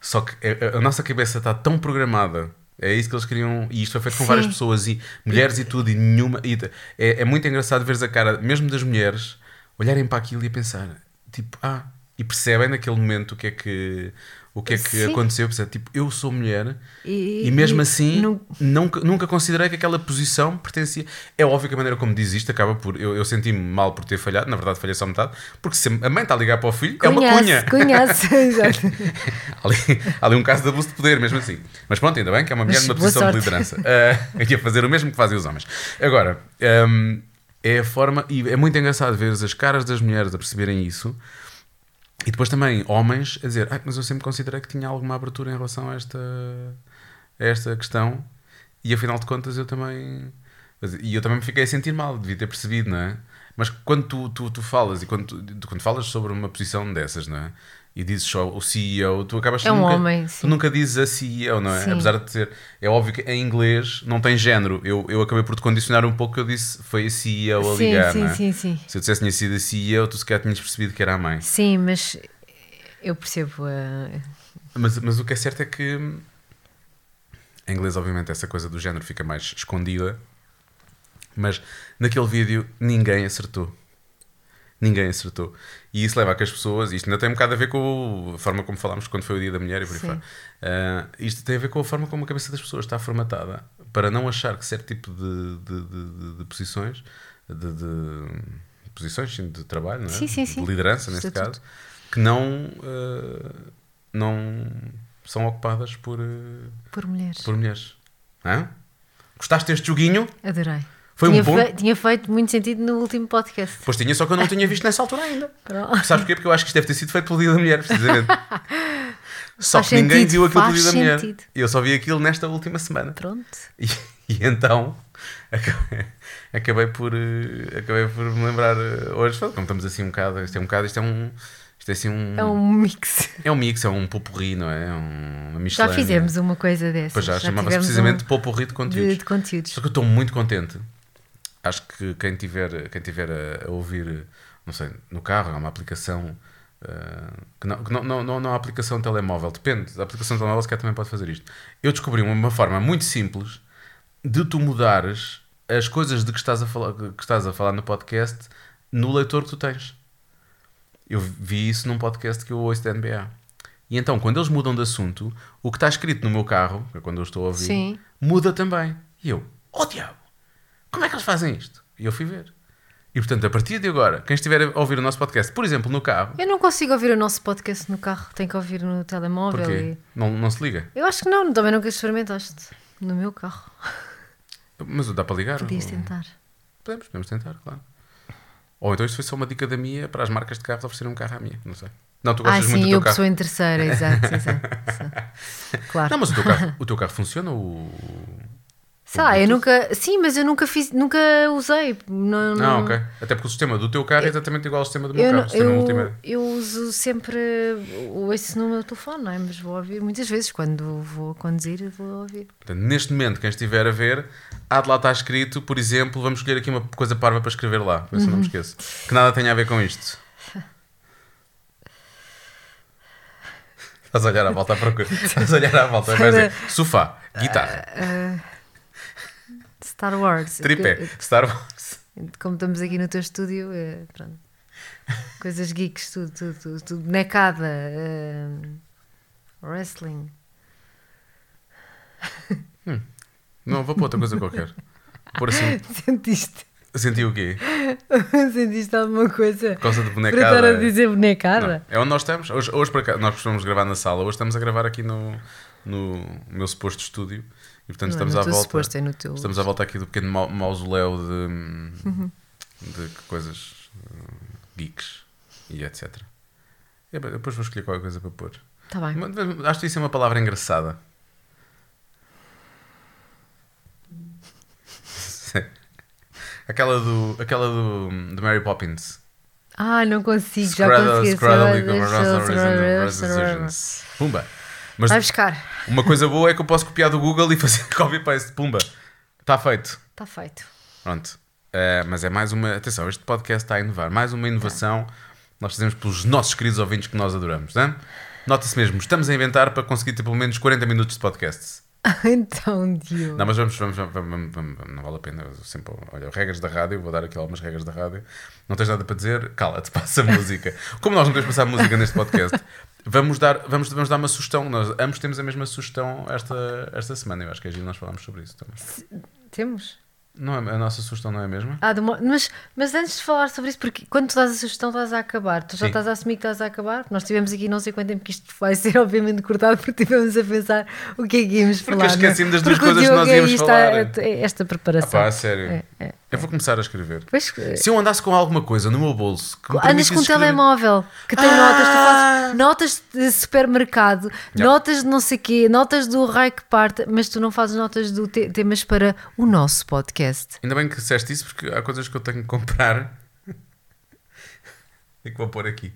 Só que a, a- a nossa cabeça está tão programada. É isso que eles queriam. E isto foi feito com Sim. várias pessoas e mulheres e tudo, e nenhuma. e é, é muito engraçado ver a cara, mesmo das mulheres, olharem para aquilo e a pensar, tipo, ah, e percebem naquele momento o que é que, o que, é que Sim. aconteceu. Percebe? Tipo, eu sou mulher E, e mesmo assim, não- nunca, nunca considerei que aquela posição pertencia. É óbvio que a maneira como diz isto acaba por. Eu, eu senti-me mal por ter falhado, na verdade falhei só metade, porque se a mãe está a ligar para o filho, é uma cunha. Conhece, exato. Ali, ali um caso de abuso de poder, mesmo assim. Mas pronto, ainda bem que é uma mulher Mas numa posição de sorte. liderança. Uh, e a fazer o mesmo que fazem os homens. Agora, hum, é a forma. E é muito engraçado ver as caras das mulheres a perceberem isso. E depois também homens a dizer, "Ai, mas eu sempre considerei que tinha alguma abertura em relação a esta, a esta questão. E afinal de contas eu também. E eu também me fiquei a sentir mal, devia ter percebido, não é? Mas quando tu, tu, tu falas e quando, tu- quando falas sobre uma posição dessas, não é? E dizes só o CEO, tu acabas É um nunca, homem, Tu sim. nunca dizes a CEO, não é? Sim. Apesar de ter. É óbvio que em inglês não tem género. Eu, eu acabei por te condicionar um pouco que eu disse foi a CEO a Sim, ligar, sim, não é? sim, sim. Se eu dissesse tinha sido a CEO, tu sequer tinhas percebido que era a mãe. Sim, mas eu percebo. uh, Mas, mas o que é certo é que em inglês, obviamente, essa coisa do género fica mais escondida. Mas naquele vídeo ninguém acertou. Ninguém acertou. E isso leva a que as pessoas. Isto ainda tem um bocado a ver com a forma como falámos quando foi o dia da mulher e por aí fora. Ah, isto tem a ver com a forma como a cabeça das pessoas está formatada para não achar que certo tipo de, de, de- de- posições, de, posições sim, de trabalho, não é? Sim, sim, de liderança neste Estatuto. caso, que não, ah, não são ocupadas por, ah, por mulheres. por mulheres. Hã? Gostaste deste joguinho? Adorei. Foi um tinha, bom- fe- tinha feito muito sentido no último podcast. Pois tinha, só que eu não tinha visto nessa altura ainda. Pronto. Sabes porquê? Porque eu acho que isto deve ter sido feito pelo Dia da Mulher, precisamente. Só Faz que ninguém sentido, viu aquilo pelo Dia da Mulher. sentido. Eu só vi aquilo nesta última semana. Pronto. E, e então acabei, acabei por eh, acabei por me lembrar eh, hoje, como estamos assim um bocado, isto é um bocado, isto é um isto é assim um É um mix. é um mix, é um popurri, não é? É um, uma Já miscelânea. fizemos uma coisa dessas. Pois já, chamava-se tivemos precisamente um popurri de conteúdos. de, de conteúdos. Só que eu estou muito contente. Acho que quem tiver, quem tiver a, a ouvir, não sei, no carro, há uma aplicação. eh, que não, que não, não, não, não há aplicação de telemóvel, depende. Da aplicação de telemóvel, se calhar também pode fazer isto. Eu descobri uma, uma forma muito simples de tu mudares as coisas de que estás, a falar, que estás a falar no podcast no leitor que tu tens. Eu vi isso num podcast que eu ouço da NBA. E então, quando eles mudam de assunto, o que está escrito no meu carro, que é quando eu estou a ouvir, Sim. muda também. E eu, oh diabo, como é que eles fazem isto? E eu fui ver. E portanto, a partir de agora, quem estiver a ouvir o nosso podcast, por exemplo, no carro, Eu não consigo ouvir o nosso podcast no carro, tenho que ouvir no telemóvel. porquê? E... Não, não se liga. Eu acho que não, também nunca experimentaste. No meu carro. Mas dá para ligar? Podias Ou- tentar. Podemos, podemos tentar, claro. Ou então isto foi só uma dica da minha para as marcas de carros oferecerem um carro à minha, não sei. Não, tu Ah, gostas muito sim, do eu teu carro. pessoa em terceira, exato, exato. exato. Claro. Não, mas o teu carro, o teu carro funciona? O... Sei lá, eu nunca. Sim, mas eu nunca fiz, nunca usei. Não, Não, ok. Até porque o sistema do teu carro é exatamente igual ao sistema do meu Eu, carro. não- o eu, multimédia. eu uso sempre ouço no meu telefone, não é? Mas vou ouvir muitas vezes quando vou conduzir, vou ouvir. Portanto, neste momento, quem estiver a ver, há de lá estar escrito, por exemplo, vamos escolher aqui uma coisa parva para escrever lá, para ver se não me esqueço. Que nada tenha a ver com isto. Estás a olhar à volta à procura. Estás a olhar à volta. Vais dizer sofá, guitarra, Star Wars. tripé, Star Wars. Como estamos aqui no teu estúdio, é, pronto. Coisas geeks, tudo, tudo, tudo, tudo. Bonecada, eh, wrestling. Não, vou para outra coisa qualquer. Por assim, Sentiste? Senti o quê? Sentiste alguma coisa? Por causa de Para bonecada. estar a dizer bonecada? Não, é onde nós estamos. Hoje, hoje para cá, nós costumamos gravar na sala, hoje estamos a gravar aqui no, no meu suposto estúdio. E portanto Não é estamos à volta. suposto, é no teu- Estamos à volta aqui do pequeno mau- mausoléu de, de coisas uh, geeks e etc. E depois vou escolher qualquer coisa para pôr. Tá bem. Acho que isso é uma palavra engraçada. aquela do, aquela do, do Mary Poppins. Ah, não consigo, já consegui. Pumba. Mas Vai buscar. uma coisa boa é que eu posso copiar do Google e fazer copy-paste. Pumba. Está feito. Está feito. Pronto. Eh, mas é mais uma. Atenção, este podcast está a inovar. Mais uma inovação nós fazemos pelos nossos queridos ouvintes que nós adoramos. Não é? Nota-se mesmo, estamos a inventar para conseguir ter pelo menos 40 minutos de podcast. então, Diogo. Não, mas vamos, vamos, vamos, vamos- não vale a pena. Sempre, olha, regras da rádio, vou dar aqui algumas regras da rádio. Não tens nada para dizer? Cala-te, passa a música. Como nós não queremos passar música neste podcast, vamos dar, vamos, vamos dar uma sugestão. Nós ambos temos a mesma sugestão esta, esta semana. Eu acho que é giro nós falámos sobre isso também. Temos? Não é, a nossa sugestão não é a mesma? Ah, de mas, mas antes de falar sobre isso, porque quando tu dás a sugestão, estás a acabar. Tu já Sim. estás a assumir que estás a acabar. Nós tivemos aqui não sei quanto tempo que isto vai ser, obviamente, cortado, porque estivemos a pensar o que é que íamos Porque falar. não é? das duas Porque coisas que nós íamos está falar. é esta Ah, preparação. pá, a sério. É, é. Eu vou começar a escrever. Pois, Se eu andasse com alguma coisa no meu bolso que Andas com um escrever- telemóvel que tem Ah! notas, tu fazes notas de supermercado, notas de não sei quê, notas do raio que parte, mas tu não fazes notas do te- temas para o nosso podcast. Ainda bem que disseste isso porque há coisas que eu tenho que comprar e que vou pôr aqui.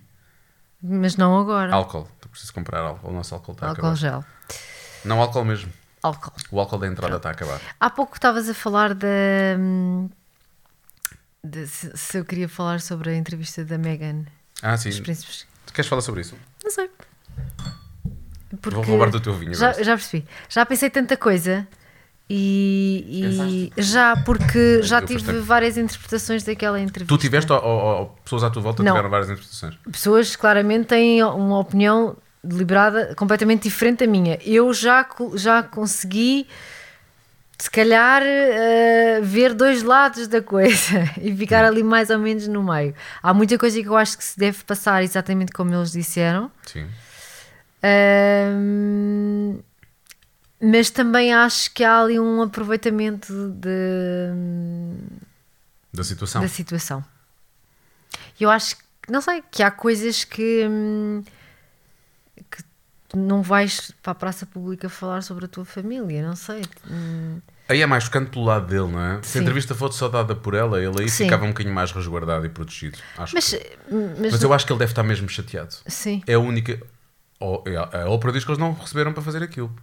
Mas não agora. Álcool. Eu preciso comprar álcool. O nosso álcool está a Álcool acabar. gel. Não álcool mesmo. Álcool. O álcool da entrada está a acabar. Há pouco estavas a falar da. de- se, se eu queria falar sobre a entrevista da Megan Ah, sim. dos príncipes. Tu queres falar sobre isso? Não sei. Vou roubar do teu vinho Já, já percebi. Já pensei tanta coisa e, e já porque já Eu tive várias interpretações daquela entrevista. Tu tiveste ou, ou- ou pessoas à tua volta Não. tiveram várias interpretações? Pessoas claramente têm uma opinião deliberada completamente diferente da minha. Eu já, já consegui, se calhar, eh, ver dois lados da coisa e ficar ali mais ou menos no meio. Há muita coisa que eu acho que se deve passar exatamente como eles disseram. Sim. Mas também acho que há ali um aproveitamento de, Da situação. da situação. Eu acho que, não sei, que há coisas que, que não vais para a praça pública falar sobre a tua família, não sei. Aí é mais chocante pelo lado dele, não é? Se a entrevista fosse só dada por ela, ele aí Sim. ficava um bocadinho mais resguardado e protegido. Acho Mas, que- mas, Mas eu acho que ele deve estar mesmo chateado. sim. É a única. Ou- A a ópera diz que eles não receberam para fazer aquilo.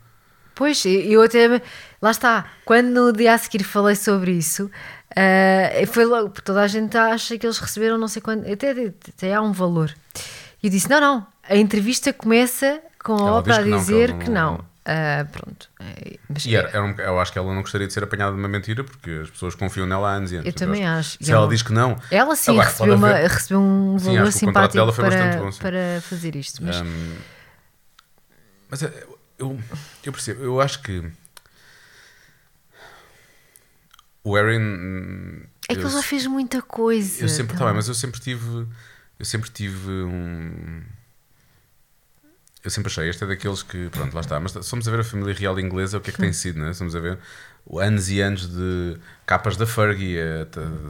Pois, eu até. Lá está, quando no dia a seguir falei sobre isso, ah, foi logo, porque toda a gente acha que eles receberam não sei quanto, até, até há um valor. E eu disse: não, não, a entrevista começa com a ópera a diz que não, que dizer ela que não- não. Ah, pronto. Eh, Mas E era, era um- eu acho que ela não gostaria de ser apanhada de uma mentira porque as pessoas confiam nela há anos e anos. Eu também Então, acho. Se ela ela- diz que não. Ela sim Agora, recebeu, uma- recebeu um Sim, valor contrato simpático para, bom, sim. para fazer isto. Mas Hum, mas é, eu, eu percebo, eu acho que o Aaron. é que ele já fez muita coisa. eu sempre, tá então. bem, mas eu sempre tive. Eu sempre tive um. Eu sempre achei, este é daqueles que, pronto, lá está. Mas se formos a ver a família real inglesa, o que é que tem sido, né? Se formos a ver anos e anos de capas da Fergie, eh,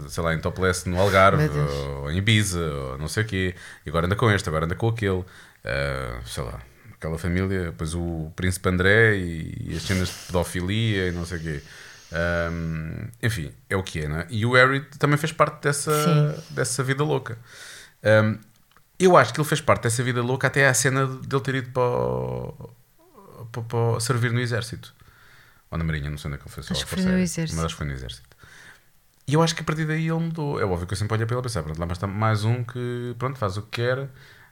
sei lá, em topless no Algarve, Deus. ou em Ibiza, ou não sei o quê. E agora anda com este, agora anda com aquele. eh, sei lá, aquela família, depois o Príncipe André e, e as cenas de pedofilia e não sei o quê. Ahm, enfim, é o que é, não é? E o Harry também fez parte dessa, Sim. dessa vida louca. Ahm, eu acho que ele fez parte dessa vida louca até à cena dele ter ido para, o- para, para servir no exército. Ou na Marinha, não sei onde é que ele foi. Acho que foi no Exército. Mas acho que foi no exército. E eu acho que a partir daí ele mudou. É óbvio que eu sempre olhei para ele e pensei, pronto, lá mas está mais um que pronto, faz o que quer.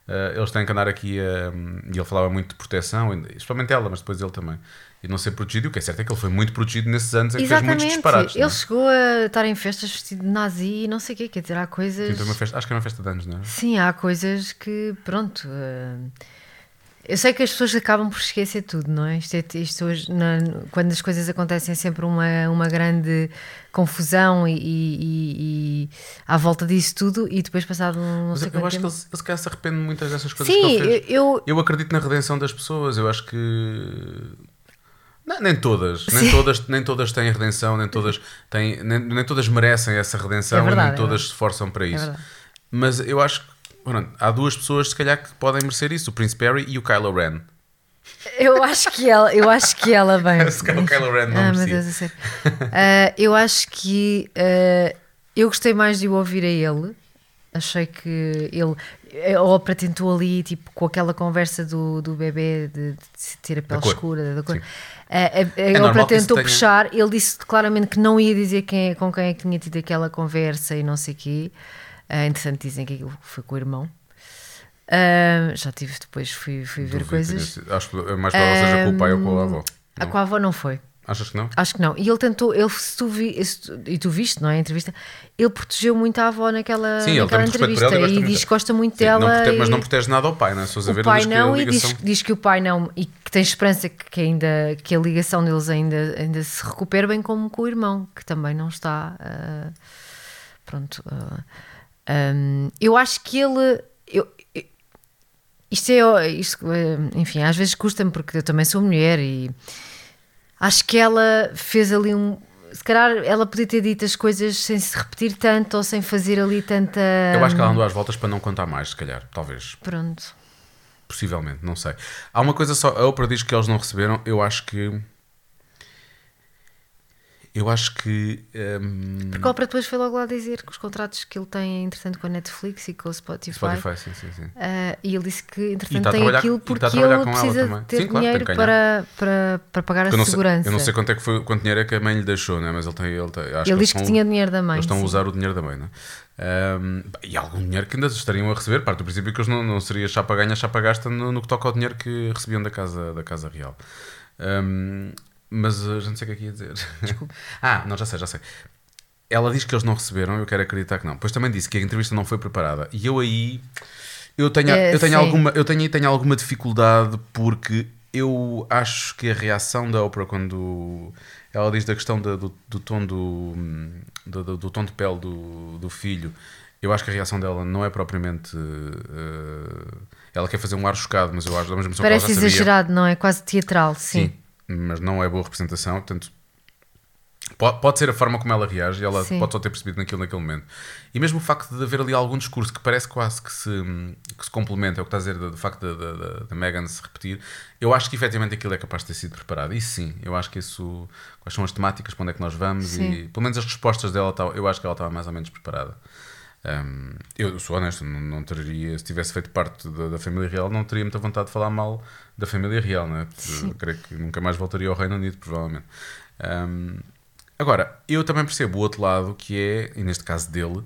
Ah, eles têm que andar aqui a- e ele falava muito de proteção, especialmente ela, mas depois ele também. E não ser protegido. E o que é certo é que ele foi muito protegido nesses anos em que fez muitos Exatamente. disparates. Ele é? chegou a estar em festas vestido de nazi e não sei o quê. Quer dizer, há coisas. Sim, festa- acho que era uma festa de anos, não é? Sim, há coisas que, pronto. eh, Eu sei que as pessoas acabam por esquecer tudo, não é? Isto, é, isto hoje, na- quando as coisas acontecem, é sempre uma, uma grande confusão e, e- e- à volta disso tudo, e depois, passado um não Mas sei eu acho que tempo. ele, ele se calhar se arrepende de muitas dessas coisas que ele Sim, fez. eu, Eu acredito na redenção das pessoas. Eu acho que. Não, nem todas. Nem Sim. todas, nem todas têm redenção, nem todas, têm, nem, nem todas merecem essa redenção É verdade, e nem é todas se esforçam para isso. verdade. Mas eu acho que pronto, há duas pessoas, se calhar, que podem merecer isso: o Prince Harry e o Kylo Ren. eu acho que ela, eu acho que ela bem. Se calhar o Kylo Ren não ah, meu merecia. Deus. Ah, eu acho que ah, eu gostei mais de o ouvir a ele. Achei que ele, a ópera tentou ali, tipo, com aquela conversa do, do bebê de, de ter a pele escura, da cor. Sim. A, a- a ópera tentou tenha- puxar, ele disse claramente que não ia dizer quem, é- com quem é que tinha tido aquela conversa e não sei o quê. Ah, entretanto, dizem que aquilo foi com o irmão. Ah, já tive depois, fui, fui ver Duvido, coisas. Acho que é mais provável seja com o pai ou com a avó. A Não? com a avó não foi. Achas que não? Acho que não. E ele tentou, ele, se tu vi, se tu- e tu viste, não é? A entrevista, ele protegeu muito a avó naquela, Sim, naquela entrevista ela e diz que gosta muito Sim, não dela. prote- mas e- não protege nada ao pai, não é? Se a ver, o pai diz não a e diz, ligação. diz que o pai não e que tem esperança que, que ainda que a ligação deles ainda, ainda se recupere bem como com o irmão que também não está ah, pronto ah, hum, eu acho que ele eu, eu- isto é isto, ah, enfim às vezes custa-me porque eu também sou mulher e acho que ela fez ali um se calhar ela podia ter dito as coisas sem se repetir tanto ou sem fazer ali tanta Eu acho que ela andou às voltas para não contar mais, se calhar, talvez. pronto Possivelmente, não sei. Há uma coisa só, a Oprah diz que eles não receberam, eu acho que. Eu acho que. hum, Porque a Oprah depois foi logo lá dizer que os contratos que ele tem, entretanto, com a Netflix e com o Spotify. Spotify, sim, sim, sim. ah, e ele disse que, entretanto, a tem aquilo está porque a ele precisa ter Sim, claro, dinheiro que para, para, para pagar a Eu não, sei, segurança. eu não sei quanto é que foi, quanto dinheiro é que a mãe lhe deixou, né? mas ele tem. Ele, tem, ele eles disse que estão- tinha dinheiro da mãe. Eles estão a sim. usar o dinheiro da mãe, não é? Hum, e algum dinheiro que ainda estariam a receber, parte do princípio que eles não, não seria chapa ganha, chapa gasta no, no que toca ao dinheiro que recebiam da casa, da casa real. Hum, mas uh, já não sei o que é que ia dizer. ah, não, já sei, já sei. Ela diz que eles não receberam, eu quero acreditar que não. Depois também disse que a entrevista não foi preparada. E eu aí eu tenho, É, eu tenho sim. alguma, eu tenho, tenho alguma dificuldade porque eu acho que a reação da Oprah quando ela diz da questão da- do, do tom do, do, do- tom de pele do, do filho, eu acho que a reação dela não é propriamente eh, ela quer fazer um ar chocado, mas eu acho da mesma pessoa que ela Parece já sabia. exagerado, não é? Quase teatral, sim. Sim, mas não é boa representação, portanto pode, pode ser a forma como ela reage e ela Sim. pode só ter percebido naquilo naquele momento. E mesmo o facto de haver ali algum discurso que parece quase que se, que se complementa, é o que está a dizer, do, do facto da, Megan se repetir, eu acho que efetivamente aquilo é capaz de ter sido preparado. Isso sim, eu acho que isso. Quais são as temáticas, para onde é que nós vamos Sim. e pelo menos as respostas dela, eu acho que ela estava mais ou menos preparada. Um, eu sou honesto, não, não teria, se tivesse feito parte da, da família real, não teria muita vontade de falar mal da família real, né? Creio que nunca mais voltaria ao Reino Unido, provavelmente. Um, agora, eu também percebo o outro lado, que é, e neste caso dele,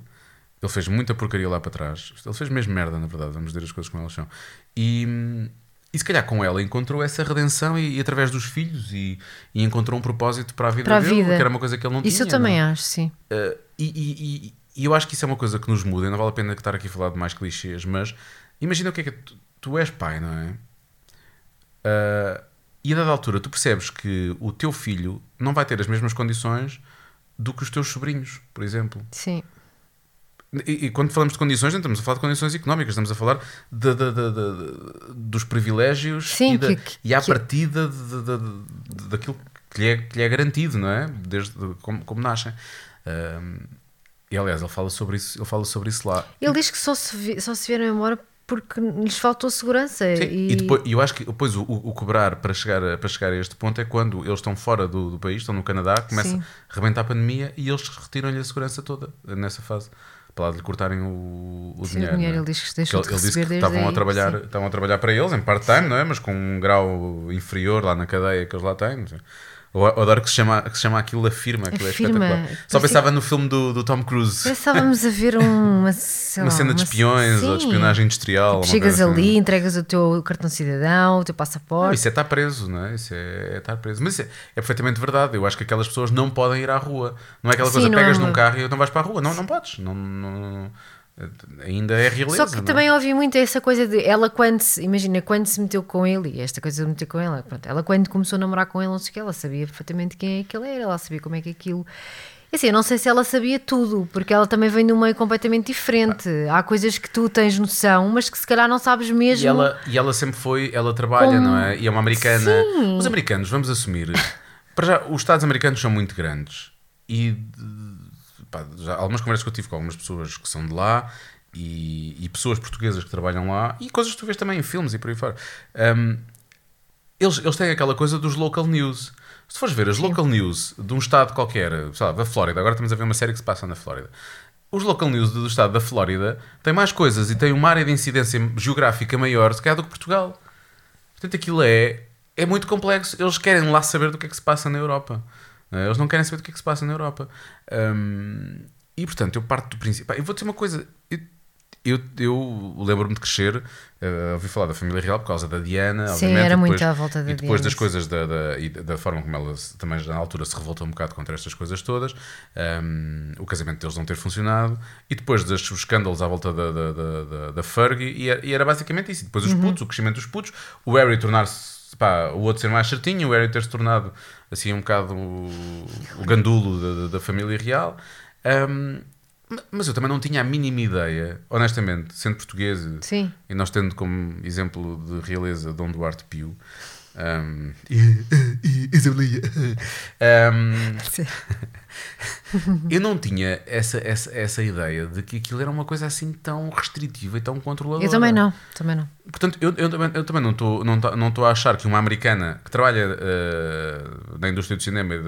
ele fez muita porcaria lá para trás. Ele fez mesmo merda, na verdade, vamos dizer as coisas como elas são. E, e se calhar com ela encontrou essa redenção e, e através dos filhos e, e encontrou um propósito para a vida Para a dele, vida. que era uma coisa que ele não Isso tinha. eu também não é? acho, sim. Uh, e, e- eu acho que isso é uma coisa que nos muda, e não vale a pena estar aqui a falar de mais clichês, mas imagina o que é que é, tu, tu és pai, não é? Uh, e a dada altura tu percebes que o teu filho não vai ter as mesmas condições do que os teus sobrinhos, por exemplo. Sim. E, e quando falamos de condições, não estamos a falar de condições económicas, estamos a falar de- de- de- dos privilégios Sim, e, da- que- que- e à que- partida daquilo que lhe, é, que lhe é garantido, não é? Desde como, como nascem. Um, e aliás, ele fala sobre isso, ele fala sobre isso lá. Ele diz que só se, vi- só se vieram embora porque lhes faltou segurança. Sim, e, e, depois, eu acho que depois o, o- o cobrar para chegar, a, para chegar a este ponto é quando eles estão fora do, do país, estão no Canadá, começa Sim. a rebentar a pandemia e eles retiram-lhe a segurança toda nessa fase. Para lá de lhe cortarem o, o Sim, o dinheiro. dinheiro, não é? ele diz que ele, de ele disse que desde estavam a, aí, trabalhar, sim. estavam a trabalhar para eles em part-time, não é? Mas com um grau inferior lá na cadeia que eles lá têm. não sei. Eu adoro que se chama, que se chama aquilo a firma. Aquilo é espetacular. Só Parecia pensava no filme do, do Tom Cruise. Estávamos a ver um- uma, Uma cena de espiões ou de sim. espionagem industrial. Tipo, chegas coisa assim. ali, entregas o teu cartão de cidadão, o teu Não, passaporte. isso é estar preso, não é? Isso é, é estar preso. Mas é, é perfeitamente verdade. Eu acho que aquelas pessoas não podem ir à rua. Não é aquela Sim, coisa, não é pegas uma- num carro e não vais para a rua. Não, não podes. Não, não, ainda é realeza. Só que é? também ouvi muito essa coisa de ela quando se, imagina, quando se meteu com ele, e esta coisa de meter com ele, pronto, ela quando começou a namorar com ele, não sei o que, ela sabia perfeitamente quem é que ele era, ela sabia como é que aquilo. E Assim, eu não sei se ela sabia tudo, porque ela também vem de um meio completamente diferente. Há coisas que tu tens noção, mas que se calhar não sabes mesmo. E ela, e ela sempre foi, ela trabalha, Como- não é? E é uma americana. Sim. Os americanos, vamos assumir, para já, os Estados americanos são muito grandes e pá, algumas conversas que eu tive com algumas pessoas que são de lá e, e pessoas portuguesas que trabalham lá e coisas que tu vês também em filmes e por aí fora. Um, eles, eles têm aquela coisa dos local news. Se fores ver as local news de um estado qualquer, sei lá, da Flórida, agora estamos a ver uma série que se passa na Flórida. Os local news do estado da Flórida têm mais coisas e têm uma área de incidência geográfica maior, se calhar, do que Portugal. Portanto, aquilo é, é muito complexo. Eles querem lá saber do que é que se passa na Europa. Eh, Eles não querem saber do que é que se passa na Europa. Hum, e, portanto, eu parto do princípio. Eu vou dizer uma coisa. Eu, eu, eu lembro-me de crescer, eh, ouvi falar da família real por causa da Diana. Sim, obviamente, era e muito depois- à volta da E depois Diana, das coisas da, da, e da forma como ela se- também na altura se revoltou um bocado contra estas coisas todas, hum, o casamento deles não ter funcionado, e depois dos escândalos à volta da, da, da, da, Fergie, e era, e era basicamente isso. E depois os Uhum. putos, o crescimento dos putos, o Harry tornar-se, pá, o outro ser mais certinho, o Harry ter-se tornado assim um bocado o, o gandulo da, da- família real. Hum, ma- mas eu também não tinha a mínima ideia, honestamente, sendo português e- Sim. e nós tendo como exemplo de realeza Dom Duarte Pio. Um, Isabelia. Um, Sim. eu não tinha essa, essa, essa ideia de que aquilo era uma coisa assim tão restritiva e tão controladora. Eu também não, também não. Portanto, eu, eu também, eu também não estou não tô- não tô a achar que uma americana que trabalha eh, na indústria do cinema e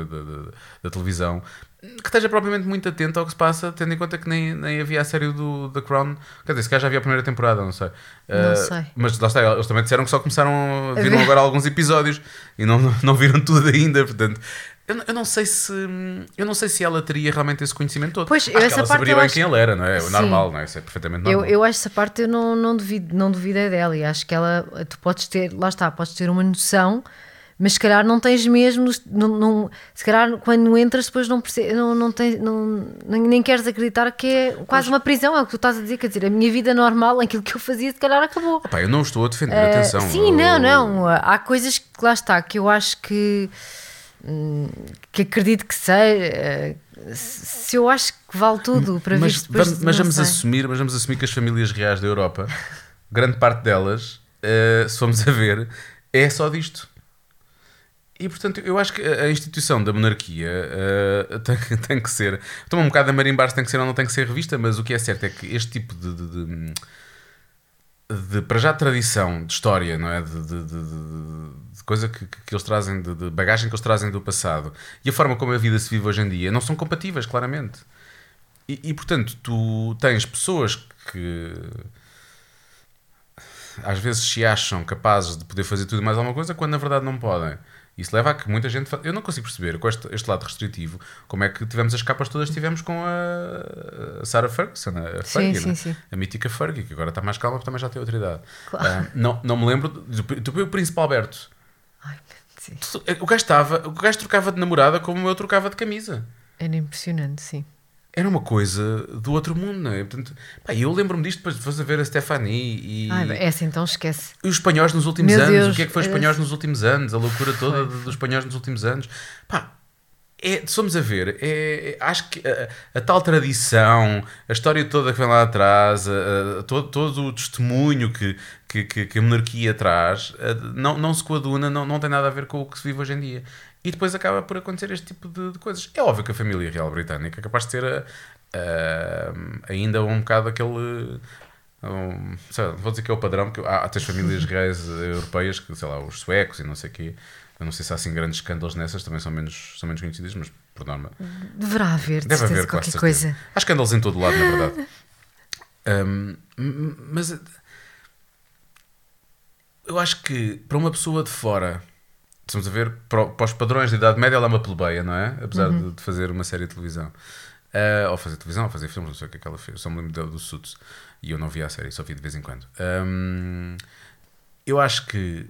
da, televisão que esteja propriamente muito atenta ao que se passa, tendo em conta que nem, nem havia a série do The Crown. Quer dizer, se calhar já havia a primeira temporada, não sei. Eh, sei. Mas lá está, eles também disseram que só começaram, A viram agora alguns episódios e não, não viram tudo ainda, portanto. Eu, não- eu não sei se eu não sei se ela teria realmente esse conhecimento todo. Pois, Acho eu essa ela parte saberia eu bem acho- quem ele era, não é? O Sim. normal, não é? Isso é perfeitamente Eu, normal. eu acho essa parte eu não, não duvido, não duvido é dela e acho que ela, tu podes ter, lá está, podes ter uma noção, mas se calhar não tens mesmo, não, não- se calhar quando entras depois não, perce- não, não, tens, não nem, queres acreditar que é quase uma prisão, é o que tu estás a dizer, quer dizer, a minha vida normal, aquilo que eu fazia, se calhar acabou. Pá, eu não estou a defender, Eh, atenção. sim, eu- não, não. Há coisas que lá está, que eu acho que que acredito que seja. eh, Se eu acho que vale tudo para mas, depois vamos, mas vamos sei. assumir, mas vamos assumir que as famílias reais da Europa, grande parte delas, eh, se formos a ver, é só disto. E portanto, eu acho que a instituição da monarquia eh, tem, tem que ser. Estou um bocado a marimbar se tem que ser ou não tem que ser revista, mas o que é certo é que este tipo de. de, de- de, para já tradição, de história, não é? De, de- de- de- coisa que, que eles trazem, de, de bagagem que eles trazem do passado e a forma como a vida se vive hoje em dia não são compatíveis, claramente. E, e, portanto, tu tens pessoas que às vezes se acham capazes de poder fazer tudo e mais alguma coisa quando na verdade não podem. Isso leva a que muita gente. Eu não consigo perceber com este, este lado restritivo como é que tivemos as capas todas que tivemos com a, a Sarah Ferguson, a Sim, Fergie, sim, né? sim. a mítica Fergie, que agora está mais calma porque também já tem outra idade. Claro. Ah, não, não me lembro do, do, do Príncipe Alberto. Ai, sim. O gajo, estava, o gajo trocava de namorada como eu trocava de camisa. Era impressionante, sim. Era uma coisa do outro mundo, não é? Portanto, pá, eu lembro-me disto depois de a ver a Stephanie e, Ai, é assim, então esquece. e os espanhóis nos últimos Meu anos. Deus, o que é que foi os espanhóis nos últimos anos? A loucura toda Foi, dos espanhóis nos últimos anos. Pá, é, se formos a ver, é, é- acho que a, a tal tradição, a história toda que vem lá atrás, a- a- todo, todo o testemunho que, que, que- que a monarquia traz, não, não se coaduna, não, não tem nada a ver com o que se vive hoje em dia. E depois acaba por acontecer este tipo de, de coisas. É óbvio que a família real britânica é capaz de ter a- a- ainda um bocado aquele. Um, lá, vou dizer que é o padrão, porque há, há tens famílias reais eh, europeias, que sei lá, os suecos e não sei o quê. Eu não sei se há assim grandes escândalos nessas, também são menos, são menos conhecidas, mas por norma. Deverá haver, de Deve haver qualquer certeza. coisa. Há escândalos em todo lado, na verdade. Um, mas eh, eu acho que para uma pessoa de fora, estamos a ver, para, os padrões de idade média, ela é uma plebeia, não é? Apesar de, de fazer uma série de televisão. Ah, ou fazer televisão, ou fazer filmes, não sei o que é que ela fez. Só me lembro do, do Suits. E eu não vi a série, só vi de vez em quando. Um, eu acho que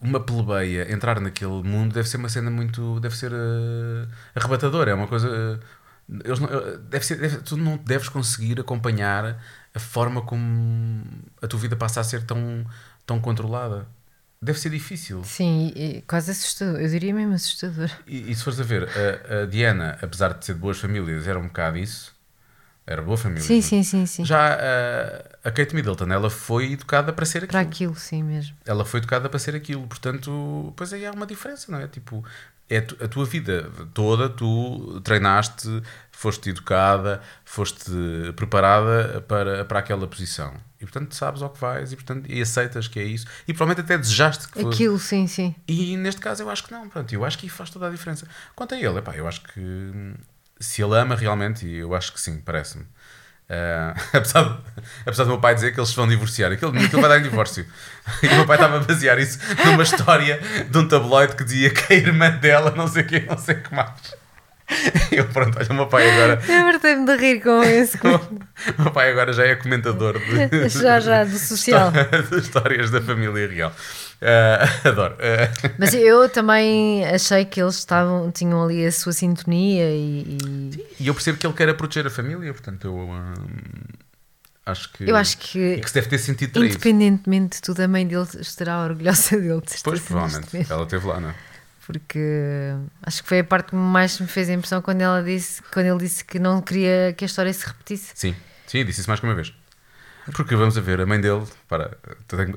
uma plebeia entrar naquele mundo deve ser uma cena muito. deve ser eh, arrebatadora. É uma coisa. Eles não, deve ser, deve- tu não deves conseguir acompanhar a forma como a tua vida passa a ser tão, tão controlada. Deve ser difícil. Sim, e- quase assustador. Eu diria mesmo assustador. E, e se fores a ver, a, a Diana, apesar de ser de boas famílias, era um bocado isso. Era boa família. Sim, sim, sim, sim. Já a, a Kate Middleton, ela foi educada para ser aquilo. Para aquilo, sim mesmo. Ela foi educada para ser aquilo. Portanto, pois aí há uma diferença, não é? Tipo, é a tua vida toda, tu treinaste, foste educada, foste preparada para, para aquela posição. E portanto sabes ao que vais e, portanto, e aceitas que é isso. E provavelmente até desejaste que fosse. Aquilo, sim, sim. E neste caso eu acho que não, pronto, eu acho que faz toda a diferença. Quanto a ele, epá, eu acho que hum, se ele ama realmente, e eu acho que sim, parece-me. Ah, apesar, de, apesar do meu pai dizer que eles se vão divorciar, aquilo, aquilo vai dar em divórcio. E o meu pai estava a basear isso numa história de um tabloide que dizia que a irmã dela, não sei o que, não sei o que mais. Eu, pronto, olha, o meu pai agora. Eu partei-me de rir com esse. O meu pai agora já é comentador de, Já, já, do social. de histórias da família real. Ah, adoro. Ah, Mas eu também achei que eles estavam, tinham ali a sua sintonia e, e E eu percebo que ele quer proteger a família, portanto eu hum, acho que. eu acho e que, que se deve ter sentido traído. independentemente de tudo, a mãe dele estará orgulhosa dele. de Pois, provavelmente. Ela esteve lá, não é? Porque acho que foi a parte que mais me fez a impressão quando, ela disse, quando ele disse que não queria que a história se repetisse. Sim, sim, disse isso mais que uma vez. Porque vamos a ver, a mãe dele. Para,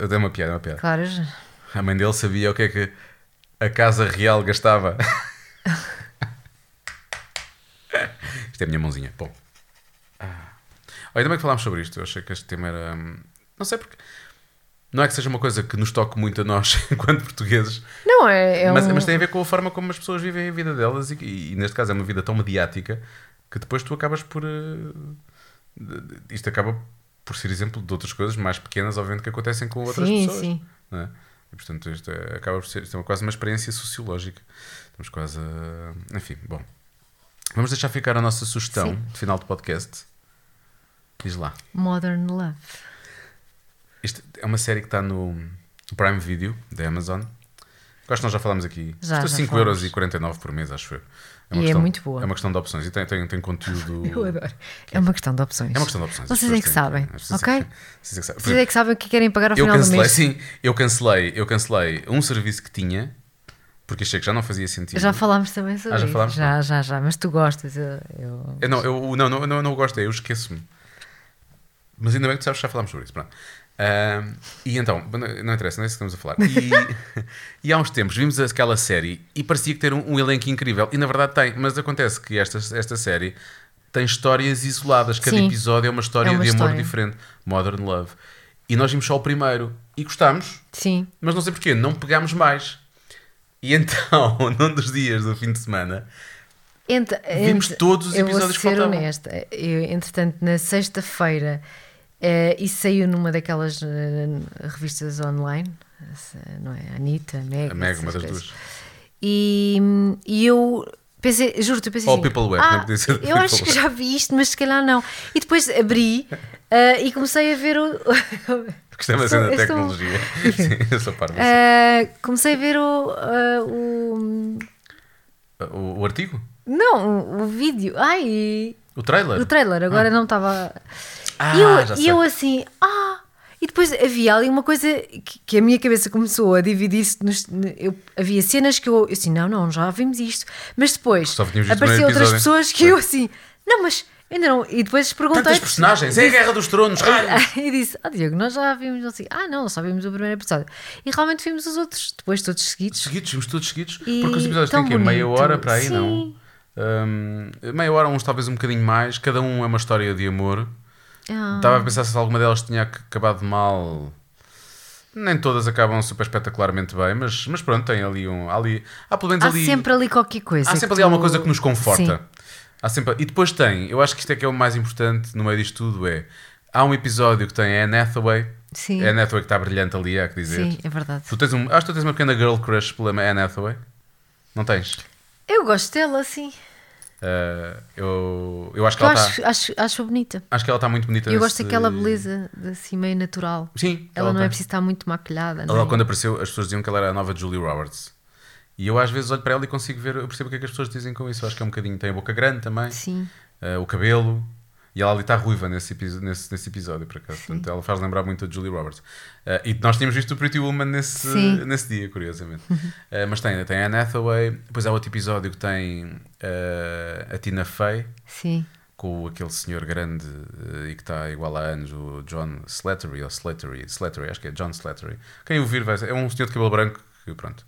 dei uma piada, uma piada. Claro, A mãe dele sabia o que é que a Casa Real gastava. isto é a minha mãozinha. Bom. Ah. Ainda bem que falámos sobre isto. Eu achei que este tema era. hum, Não sei porque. Não é que seja uma coisa que nos toque muito a nós enquanto portugueses, Não, é, é mas, um... mas tem a ver com a forma como as pessoas vivem a vida delas e, e neste caso é uma vida tão mediática que depois tu acabas por. de- isto acaba por ser exemplo de outras coisas mais pequenas, obviamente, que acontecem com outras sim, pessoas. sim. não é? E portanto isto é- acaba por ser isto é uma- quase uma experiência sociológica. Estamos quase a... Enfim, bom. Vamos deixar ficar a nossa sugestão Sim. de final de podcast. Diz lá. Modern Love. É uma série que está no Prime Video da Amazon. Gosto que nós já falámos aqui. Já, Custa já falámos. 5,49€ por mês, acho eu. E é muito boa. É uma questão de opções. E tem, tem, tem conteúdo. Eu adoro. É uma questão de opções. É uma questão de opções. as Vocês é que sabem, ok? é vocês é que sabem. Vocês é que sabem o que querem pagar ao Eu final do cancelei, mês. sim, eu cancelei, eu cancelei um serviço que tinha, porque achei que já não fazia sentido. Já falámos também sobre Ah, já isso. falámos? Já, já, já. Mas tu gostas. Eu, eu- Eu não, eu não, não, não, não gosto, eu esqueço-me. Mas ainda bem que tu sabes que já falámos sobre isso. Pronto. E então, não não interessa, não é isso que estamos a falar. E, e há uns tempos vimos aquela série e parecia que ter um, um elenco incrível. E na verdade tem, mas acontece que esta, esta série tem histórias isoladas. Cada Sim. episódio é uma história É uma de amor história. diferente. Modern Love. E nós vimos só o primeiro e gostámos, Sim. mas não sei porquê, não pegámos mais. E então, num dos dias do fim de semana, Ent- Vimos todos os eu vou episódios que ser faltavam. honesta. Eu, entretanto, na sexta-feira, eh, isso saiu numa daquelas eh, revistas online, essa, não é? Anitta, Meg. a Meg, uma das coisas. duas. E, e eu pensei, juro-te, eu pensei Ou assim, People Web, ah, eu People acho que Web." já vi isto, mas se calhar não. E depois abri eh, e comecei a ver o. Porque isto é cena sou- tecnologia. Sim, eu sou parvo. Eh, comecei a ver o, eh, o. O, o artigo? Não, o, o vídeo. Ai, O trailer? o trailer, agora não estava. Ah, e eu, já sei. eu assim, ah! E depois havia ali uma coisa que, que a minha cabeça começou a dividir-se. nos- eu- havia cenas que eu, eu assim, não, não, já vimos isto. Mas depois Só tínhamos visto o apareciam primeiro outras episódio. pessoas que eu assim, não, mas ainda não. E depois perguntei. Tantas personagens, é a Guerra dos Tronos! E disse, ah, Diogo, nós já vimos assim. Ah, não, só vimos o primeiro episódio. E realmente vimos os outros, depois todos seguidos. Seguidos, vimos todos seguidos. E porque os episódios têm que meia bonito. hora para aí, não? Sim. Hum, meia hora, uns talvez um bocadinho mais. Cada um é uma história de amor. Ah, Estava a pensar se alguma delas tinha ac- acabado mal. Nem todas acabam super espetacularmente bem, mas, mas pronto, tem ali um. há Ali, há pelo menos há ali. sempre ali qualquer coisa. Há sempre ali tu- alguma coisa que nos conforta. Sim. Há sempre... E depois tem, eu acho que isto é que é o mais importante no meio disto tudo: é. Há um episódio que tem a Anne Hathaway. Sim. É a Anne Hathaway que está brilhante ali, há que dizer. Sim, é verdade. Tu tens um, acho que tu tens uma pequena girl crush pela Anne Hathaway. Não tens? Eu gosto dela, sim. Uh, eu, eu acho que Eu ela acho, está. acho, acho bonita. Acho que ela está muito bonita. Eu gosto daquela beleza assim meio natural. Sim, Ela não é tem. preciso estar muito maquilhada. Ela, é? quando apareceu, as pessoas diziam que ela era a nova Julie Roberts. E eu às vezes olho para ela e consigo ver, eu percebo o que é que as pessoas dizem com isso. Eu acho que é um bocadinho. Tem a boca grande também, Sim. eh, o cabelo. E ela ali está ruiva nesse, nesse, nesse episódio, por acaso. Portanto, ela faz lembrar muito a Julie Roberts. Eh, e nós tínhamos visto o Pretty Woman nesse, Sim. nesse dia, curiosamente. Eh, mas tem, tem a Anne Hathaway, depois há outro episódio que tem eh, a Tina Fey, Sim. com aquele senhor grande e que está igual a anos, o John Slattery, ou Slattery, Slattery, acho que é John Slattery. Quem o vir vai é um senhor de cabelo branco que pronto.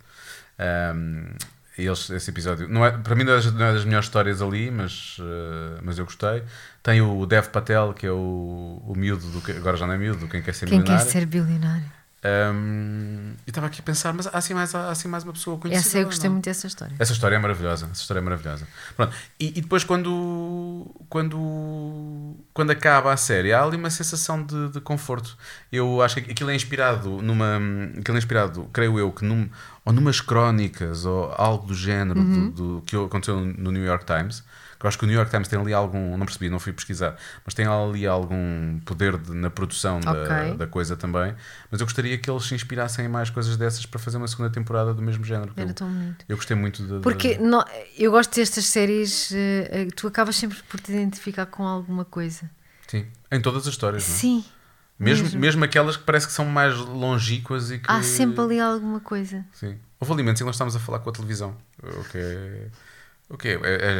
Ahm, e eles, esse episódio, não é, para mim não é, das, não é das melhores histórias ali, mas, eh, mas eu gostei. Tem o Dev Patel, que é o, o miúdo, do, que- agora já não é miúdo, do Quem Quer Ser Quem quer Milionário. ser bilionário? Ahm, e estava aqui a pensar, mas há assim mais, há assim mais uma pessoa conhecida. Essa eu gostei não? muito dessa história. Essa história é maravilhosa. Essa história é maravilhosa. Pronto. E, e depois, quando, quando, quando acaba a série, há ali uma sensação de, de conforto. Eu acho que aquilo é inspirado numa. Aquilo é inspirado, creio eu, que num, ou numas crónicas ou algo do género do, do- que aconteceu no New York Times. Eu acho que o New York Times tem ali algum. Não percebi, não fui pesquisar. Mas tem ali algum poder de- na produção da, Ok. da coisa também. Mas eu gostaria que eles se inspirassem em mais coisas dessas para fazer uma segunda temporada do mesmo género. Era eu- tão bonito. eu gostei muito de. de- Porque não- eu gosto destas séries, eh, eh, tu acabas sempre por te identificar com alguma coisa. Sim, em todas as histórias, não é? Sim. Mesmo, mesmo. mesmo aquelas que parece que são mais longínquas e que. Há sempre ali alguma coisa. Sim. Houve ali momentos em que nós estávamos a falar com a televisão. O que é. O que é,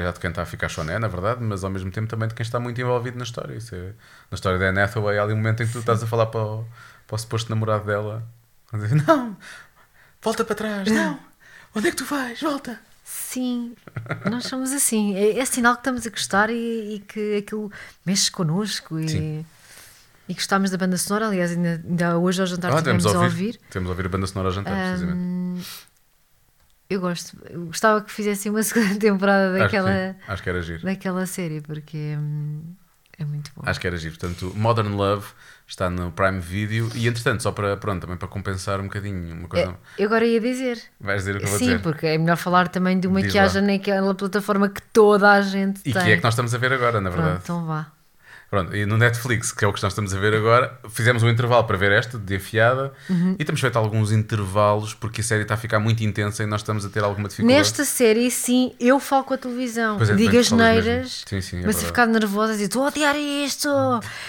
é, de quem está a ficar choné, na verdade, mas ao mesmo tempo também de quem está muito envolvido na história. Isso é, na história da Anne Hathaway, há ali um momento em que tu estás a falar para o, para o suposto namorado dela. a dizer, Não! Volta para trás! Não! Onde é que tu vais? Volta! Sim, nós somos assim. É, é sinal que estamos a gostar e, e que aquilo mexe connosco e, Sim. e gostámos da banda sonora. Aliás, ainda, ainda hoje ao jantar Ah, estivemos temos a ouvir. ouvir. Temos a ouvir a banda sonora ao jantar, precisamente. Eu gosto. Eu gostava que fizessem uma segunda temporada Acho que daquela, sim. Acho que era giro. daquela série, porque hum, é muito bom. Acho que era giro. Portanto, Modern Love está no Prime Video e, entretanto, só para, pronto, também para compensar um bocadinho uma coisa. Eu agora ia dizer. Vais dizer o que eu vou Sim, dizer. porque é melhor falar também de uma Diz que lá. haja naquela plataforma que toda a gente E tem. que é que nós estamos a ver agora, na Pronto, verdade. então vá. Pronto, e no Netflix, que é o que nós estamos a ver agora, fizemos um intervalo para ver esta, de afiada, Uhum. e temos feito alguns intervalos porque a série está a ficar muito intensa e nós estamos a ter alguma dificuldade. Nesta série, sim, eu falo com a televisão. Pois é, Digo as neiras, Sim, sim, é a verdade. ficar nervosa e digo: estou a odiar isto,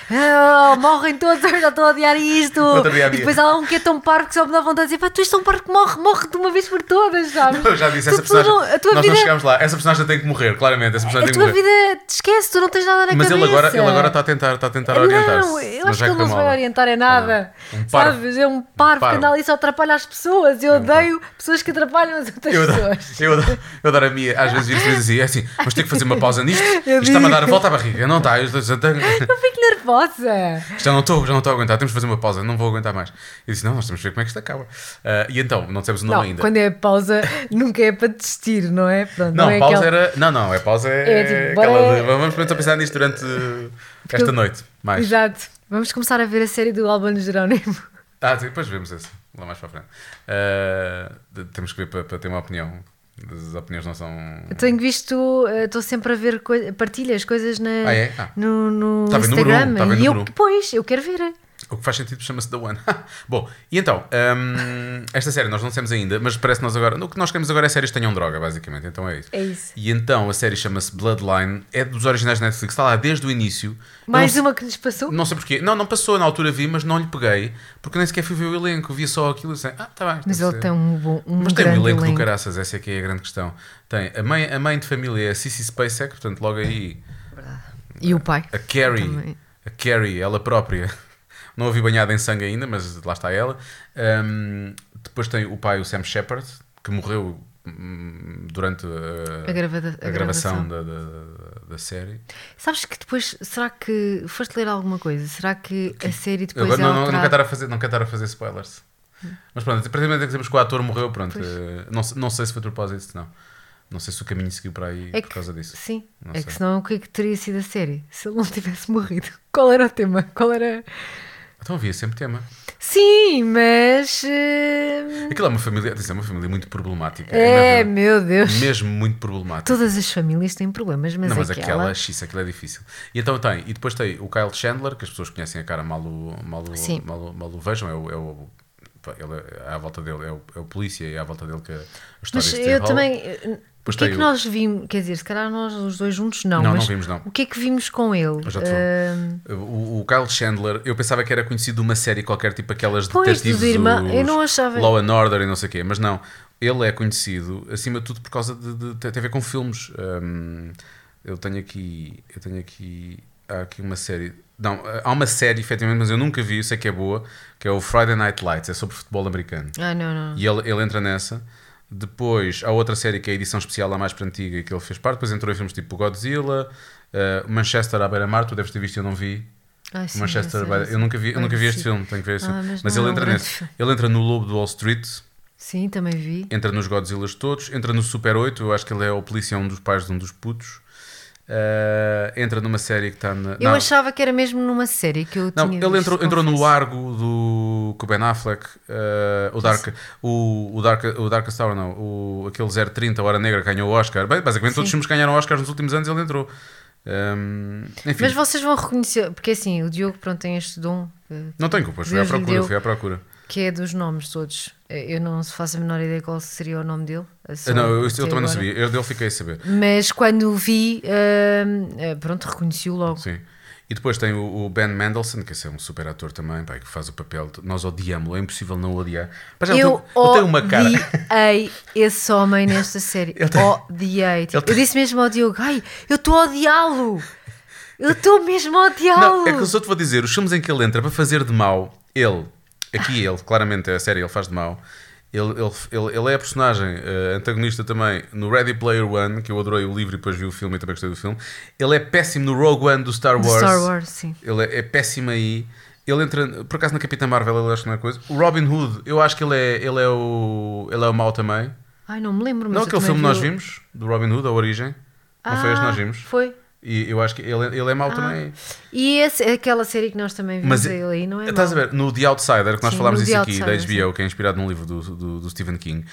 Ah, morrem todos, eu já estou a odiar isto. Dia e depois há um que é tão parvo que só me dá vontade de dizer: pá, tu és tão parvo que morre, morre de uma vez por todas, sabes? Eu já disse, Tu- essa personagem. não- a tua nós vida, não chegámos lá. Essa personagem tem que morrer, claramente. Essa a personagem tem que tua vida te esquece, tu não tens nada na Mas cabeça. ele agora, ele agora está a tentar, está a tentar orientar-se. Não, eu mas acho que ele não se vai orientar em nada. Não. Um parvo. Sabes? É um parvo, parvo. que anda ali só atrapalha as pessoas. Eu odeio pessoas que atrapalham as outras Eu pessoas. eu, adoro, eu adoro a minha, às vezes viro e assim, é assim, vamos ter que fazer uma pausa nisto, Eu isto está-me a dar a volta à barriga, não está, eu tenho- Eu fico nervosa. já não estou, já não estou a aguentar, temos de fazer uma pausa, não vou aguentar mais. Eu disse, não, nós temos de ver como é que isto acaba. Ah, e então, não dissemos o nome Não, ainda. quando é pausa, nunca é para desistir, não é? Pronto, Não, é pausa aquela- era. Não, não, é pausa é, É tipo, aquela de, Vamos pensar nisto durante esta eu- noite. Mais. Exato. Vamos começar a ver a série do Albano Jerónimo. Ah, depois vemos esse, lá mais para a frente. De- temos que ver para, para ter uma opinião. As opiniões não são. Eu tenho visto, eh, estou sempre a ver coi- partilhas, coisas na, Ah, é? Ah. no, no Tá número um, Instagram. tá e eu, número um. pois, eu quero ver. O que faz sentido chama-se The One. Bom, e então, hum, esta série nós não temos ainda, mas parece que nós agora. O que nós queremos agora é séries que tenham droga, basicamente. Então é isso. É isso. E então a série chama-se Bloodline, é dos originais da Netflix, está lá desde o início. Mais não, uma que nos passou. Não sei porquê. Não, não passou, na altura vi, mas não lhe peguei, porque nem sequer fui ver o elenco, via só aquilo e disse, ah, tá bem. Mas ele tem um, bom, um Mas tem um elenco, elenco. do caraças, essa é que é a grande questão. Tem a mãe, a mãe de família é a Cissy Spacek, portanto, logo aí E o pai. a Carrie, Também. a Carrie, ela própria, não a vi banhada em sangue ainda, mas lá está ela. Ahm, depois tem o pai, o Sam Shepard, que morreu hum, durante a, A, gravada- a a gravação, gravação. da, da, da série. Sabes que depois, será que foste ler alguma coisa? Será que a série depois agora é não, não, não, quero alterada? estar a fazer, não quero estar a fazer spoilers. Mas pronto, que dizemos que o ator morreu, pronto, eh, não, não sei se foi de propósito, se não. Não sei se o caminho seguiu para aí É por que- causa disso. Sim, Não é sei. que senão o que é que teria sido a série? Se ele não tivesse morrido. Qual era o tema? Qual era. Então havia sempre tema. Sim, mas. eh, Aquilo é uma família, é uma família muito problemática. É, mesmo, meu Deus. mesmo muito problemática. Todas as famílias têm problemas, mas, não, mas aquela. aquela, xissa, aquilo é difícil. E então tem, e depois tem o Kyle Chandler, que as pessoas conhecem a cara mal o, mal o, Sim. mal o- mal o vejam, é o, é o ele, é- à volta dele é o, é o polícia e é à volta dele que a história Mas eu também. Pois o que é que o- nós vimos? Quer dizer, se calhar nós os dois juntos não. Não, não vimos, não. O que é que vimos com ele? Eu Ah, O, o Kyle Chandler, eu pensava que era conhecido de uma série qualquer, tipo aquelas Pois, detetives, irmãos, os eu não achava- Law and Order e não sei o quê, mas não. Ele é conhecido, acima de tudo, por causa de, de, tem a ver com filmes. Hum, eu tenho aqui, eu tenho aqui, há aqui uma série, não, há uma série, efetivamente, mas eu nunca vi, eu sei que é boa, que é o Friday Night Lights, é sobre futebol americano. ah, não, não. E ele, ele entra nessa. Depois há outra série que é a edição especial, a mais para antiga, e que ele fez parte. Depois entrou em filmes tipo Godzilla, uh, Manchester à beira-mar, tu deves ter visto, eu não vi. Ah, sim, Manchester, by the- eu nunca vi, eu nunca vi este filme, tenho que ver este Ah, filme. mas Mas, não ele é entra nesse. filme. Ele entra no Lobo de Wall Street, Sim, também vi. entra nos Godzillas todos, entra no Super 8, eu acho que ele é o polícia, um dos pais de um dos putos. Uh, entra numa série que está na. Eu não, achava que era mesmo numa série que eu não, tinha ele entrou, entrou no. Argo do com Ben Affleck, uh, o Dark, o, o Dark, o Darkest Tower, não, o, aquele 030, Hora Negra, ganhou o Oscar. Bem, basicamente todos os Sim. filmes que ganharam Oscars nos últimos anos ele entrou. Um, enfim, Mas vocês vão reconhecer, porque assim, o Diogo pronto, tem este dom que, não tenho culpas, fui à procura, deu. fui à procura. Que é dos nomes todos. Eu não faço a menor ideia qual seria o nome dele. não, eu, eu também não agora. sabia, eu dele fiquei a saber. Mas quando o vi, eh, pronto, reconheci-o logo. Sim. E depois tem o, Ben Mendelsohn, que esse é um super ator também, pá, que faz o papel. de- Nós odiamos-lo, é impossível não odiar. Já ele Eu ele tem uma cara. odiei esse homem nesta série. Tem- Odiei. Tipo, tem- Eu disse mesmo ao Diogo: Ai, eu estou a odiá-lo. Eu estou mesmo a odiá-lo. Não, é que eu só te vou dizer, os filmes em que ele entra para fazer de mau, ele, aqui ele, claramente é a série, ele faz de mau. Ele, ele, ele, é a personagem eh, antagonista também no Ready Player One, que eu adorei o livro e depois vi o filme e também gostei do filme. Ele é péssimo no Rogue One do Star Do Wars. Star Wars, sim. Ele é, é péssimo aí. Ele entra, por acaso na Capitã Marvel, ele acho que não é coisa. O Robin Hood, eu acho que ele é, ele é, o, ele é o mau também. Ai, não me lembro. Mas não, aquele filme vi nós vimos, do Robin Hood, a origem. Não foi este que nós Ah, vimos? Foi. E eu acho que ele, ele é mau Ah, também. E esse, aquela série que nós também vimos Mas aí, não é? Estás a ver? No The Outsider, que nós Sim, falámos The aqui, da HBO, que é inspirado num livro do, do, do Stephen King.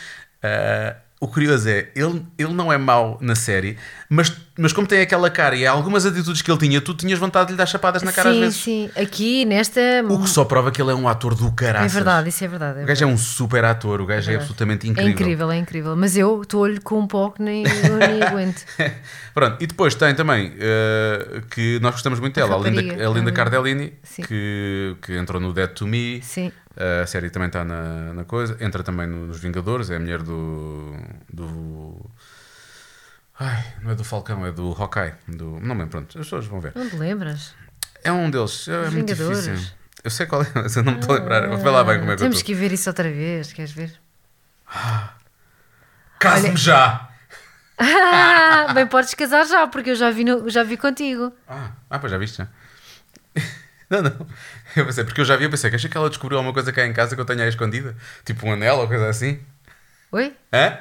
ah, o curioso é, ele, ele não é mau na série, mas, mas como tem aquela cara e há algumas atitudes que ele tinha, tu tinhas vontade de lhe dar chapadas na cara sim, às vezes. sim. Aqui, nesta. O que só prova que ele é um ator do É caraças. verdade, isso é verdade. é O gajo é um super ator, o gajo é, absolutamente É incrível. incrível, é incrível. Mas eu estou-lhe com um que nem, nem aguento. Pronto, e depois tem também eh, que nós gostamos muito dela, a Linda, a Linda a- Cardellini, Sim. que, que entrou no Dead to Me. Sim. A série também está na, na coisa. Entra também no- nos Vingadores, é a mulher do. do. Ai, não é do Falcão, é do Hawkeye. Do, não me lembro, pronto, as pessoas vão ver. Não te lembras? É um deles, é Os muito Vingadores. difícil. Eu sei qual é, mas eu não me estou a lembrar. Vê lá bem como é que eu Temos estou. que ver isso outra vez, queres ver? Case-me já! Ah, bem, podes casar já, porque eu já vi, no- já vi contigo. Ah, ah, pois já viste já. Não, não. Eu pensei, porque eu já vi, eu pensei, que acha que ela descobriu alguma coisa cá em casa que eu tenho aí escondida? Tipo um anel ou coisa assim? Oi? Hã?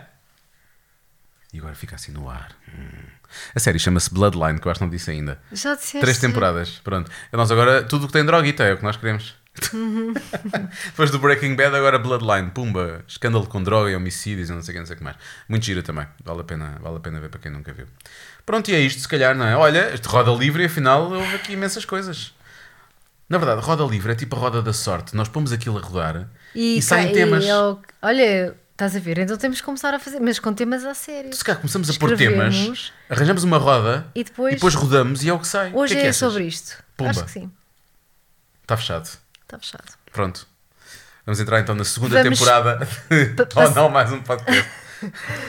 E agora fica assim no ar. Hum. A série chama-se Bloodline, que eu acho que não disse ainda. Já disseste. Três temporadas, pronto. Nós agora, tudo o que tem droguita é o que nós queremos. Depois do Breaking Bad, agora Bloodline, pumba, escândalo com droga e homicídios e não sei o que, não sei o que mais. Muito gira também, vale a, pena, vale a pena ver para quem nunca viu. Pronto, e é isto, se calhar, não é? Olha, este roda livre e afinal houve aqui imensas coisas. Na verdade, roda livre é tipo a roda da sorte. Nós pomos aquilo a rodar e, saem ca- temas. e eu- olha, estás a ver? Então temos que começar a fazer, mas com temas a sério. Se calhar começamos a pôr temas, arranjamos uma roda E depois- depois rodamos e é o que sai. Hoje que é, que é sobre isto. Pumba. Acho que sim. Está fechado. Está fechado. Pronto. Vamos entrar então na segunda Vamos- temporada. Ou não, mais um podcast.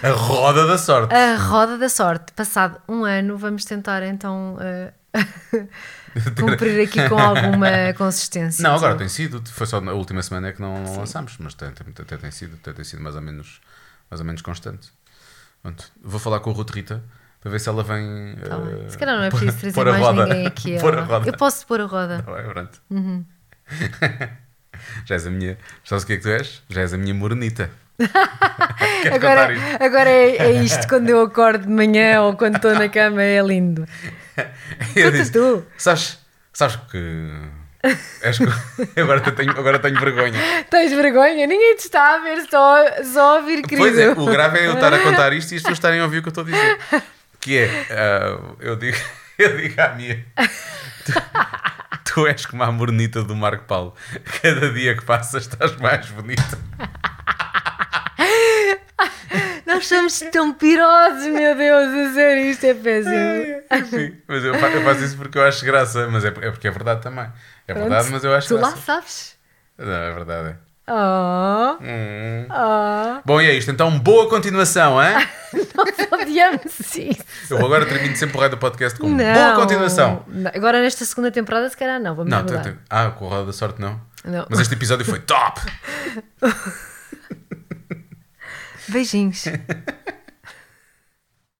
A roda da sorte. A roda da sorte. Passado um ano, vamos tentar então eh, cumprir aqui com alguma consistência. Não, agora tem sido. Foi só na última semana é que não, não lançámos, mas tem, tem, tem, tem sido, tem, tem sido mais ou menos, mais ou menos constante. Pronto. Vou falar com a Ruth Rita para ver se ela vem. Tá eh, Se calhar não é preciso trazer mais roda. ninguém aqui. Eu posso pôr a roda. Tá bem, pronto. Uhum. Já és a minha. Sabes o que é que tu és? Já és a minha morenita. Agora, agora é, é isto quando eu acordo de manhã ou quando estou na cama, é lindo. Eu disse, tu. Sabes, sabes que. Que agora, tenho, agora tenho vergonha. Tens vergonha? Ninguém te está a ver, só, só a ouvir, querido. Pois é, o grave é eu estar a contar isto e as pessoas estarem a ouvir o que eu estou a dizer. Que é, ah, eu, digo, eu digo à minha, tu, tu Tu és como a mornita do Marco Paulo. Cada dia que passa estás mais bonita. Nós somos tão pirosos, meu Deus, a sério, isto é péssimo. Enfim, mas eu, fa- eu faço isso porque eu acho graça, mas é, é porque é verdade também. É Pronto, verdade, mas eu acho Tu lá graça. sabes. Não, é verdade. é. Oh, Hum. oh, Bom, e é isto. Então, boa continuação, hein? nós odiamos isso. Eu agora termino sempre o raio do podcast com Não. boa continuação. Não, Agora nesta segunda temporada, se calhar não, vamos Não, mudar. ah, com o Roda da Sorte não. Não. Mas este episódio foi top! Beijinhos.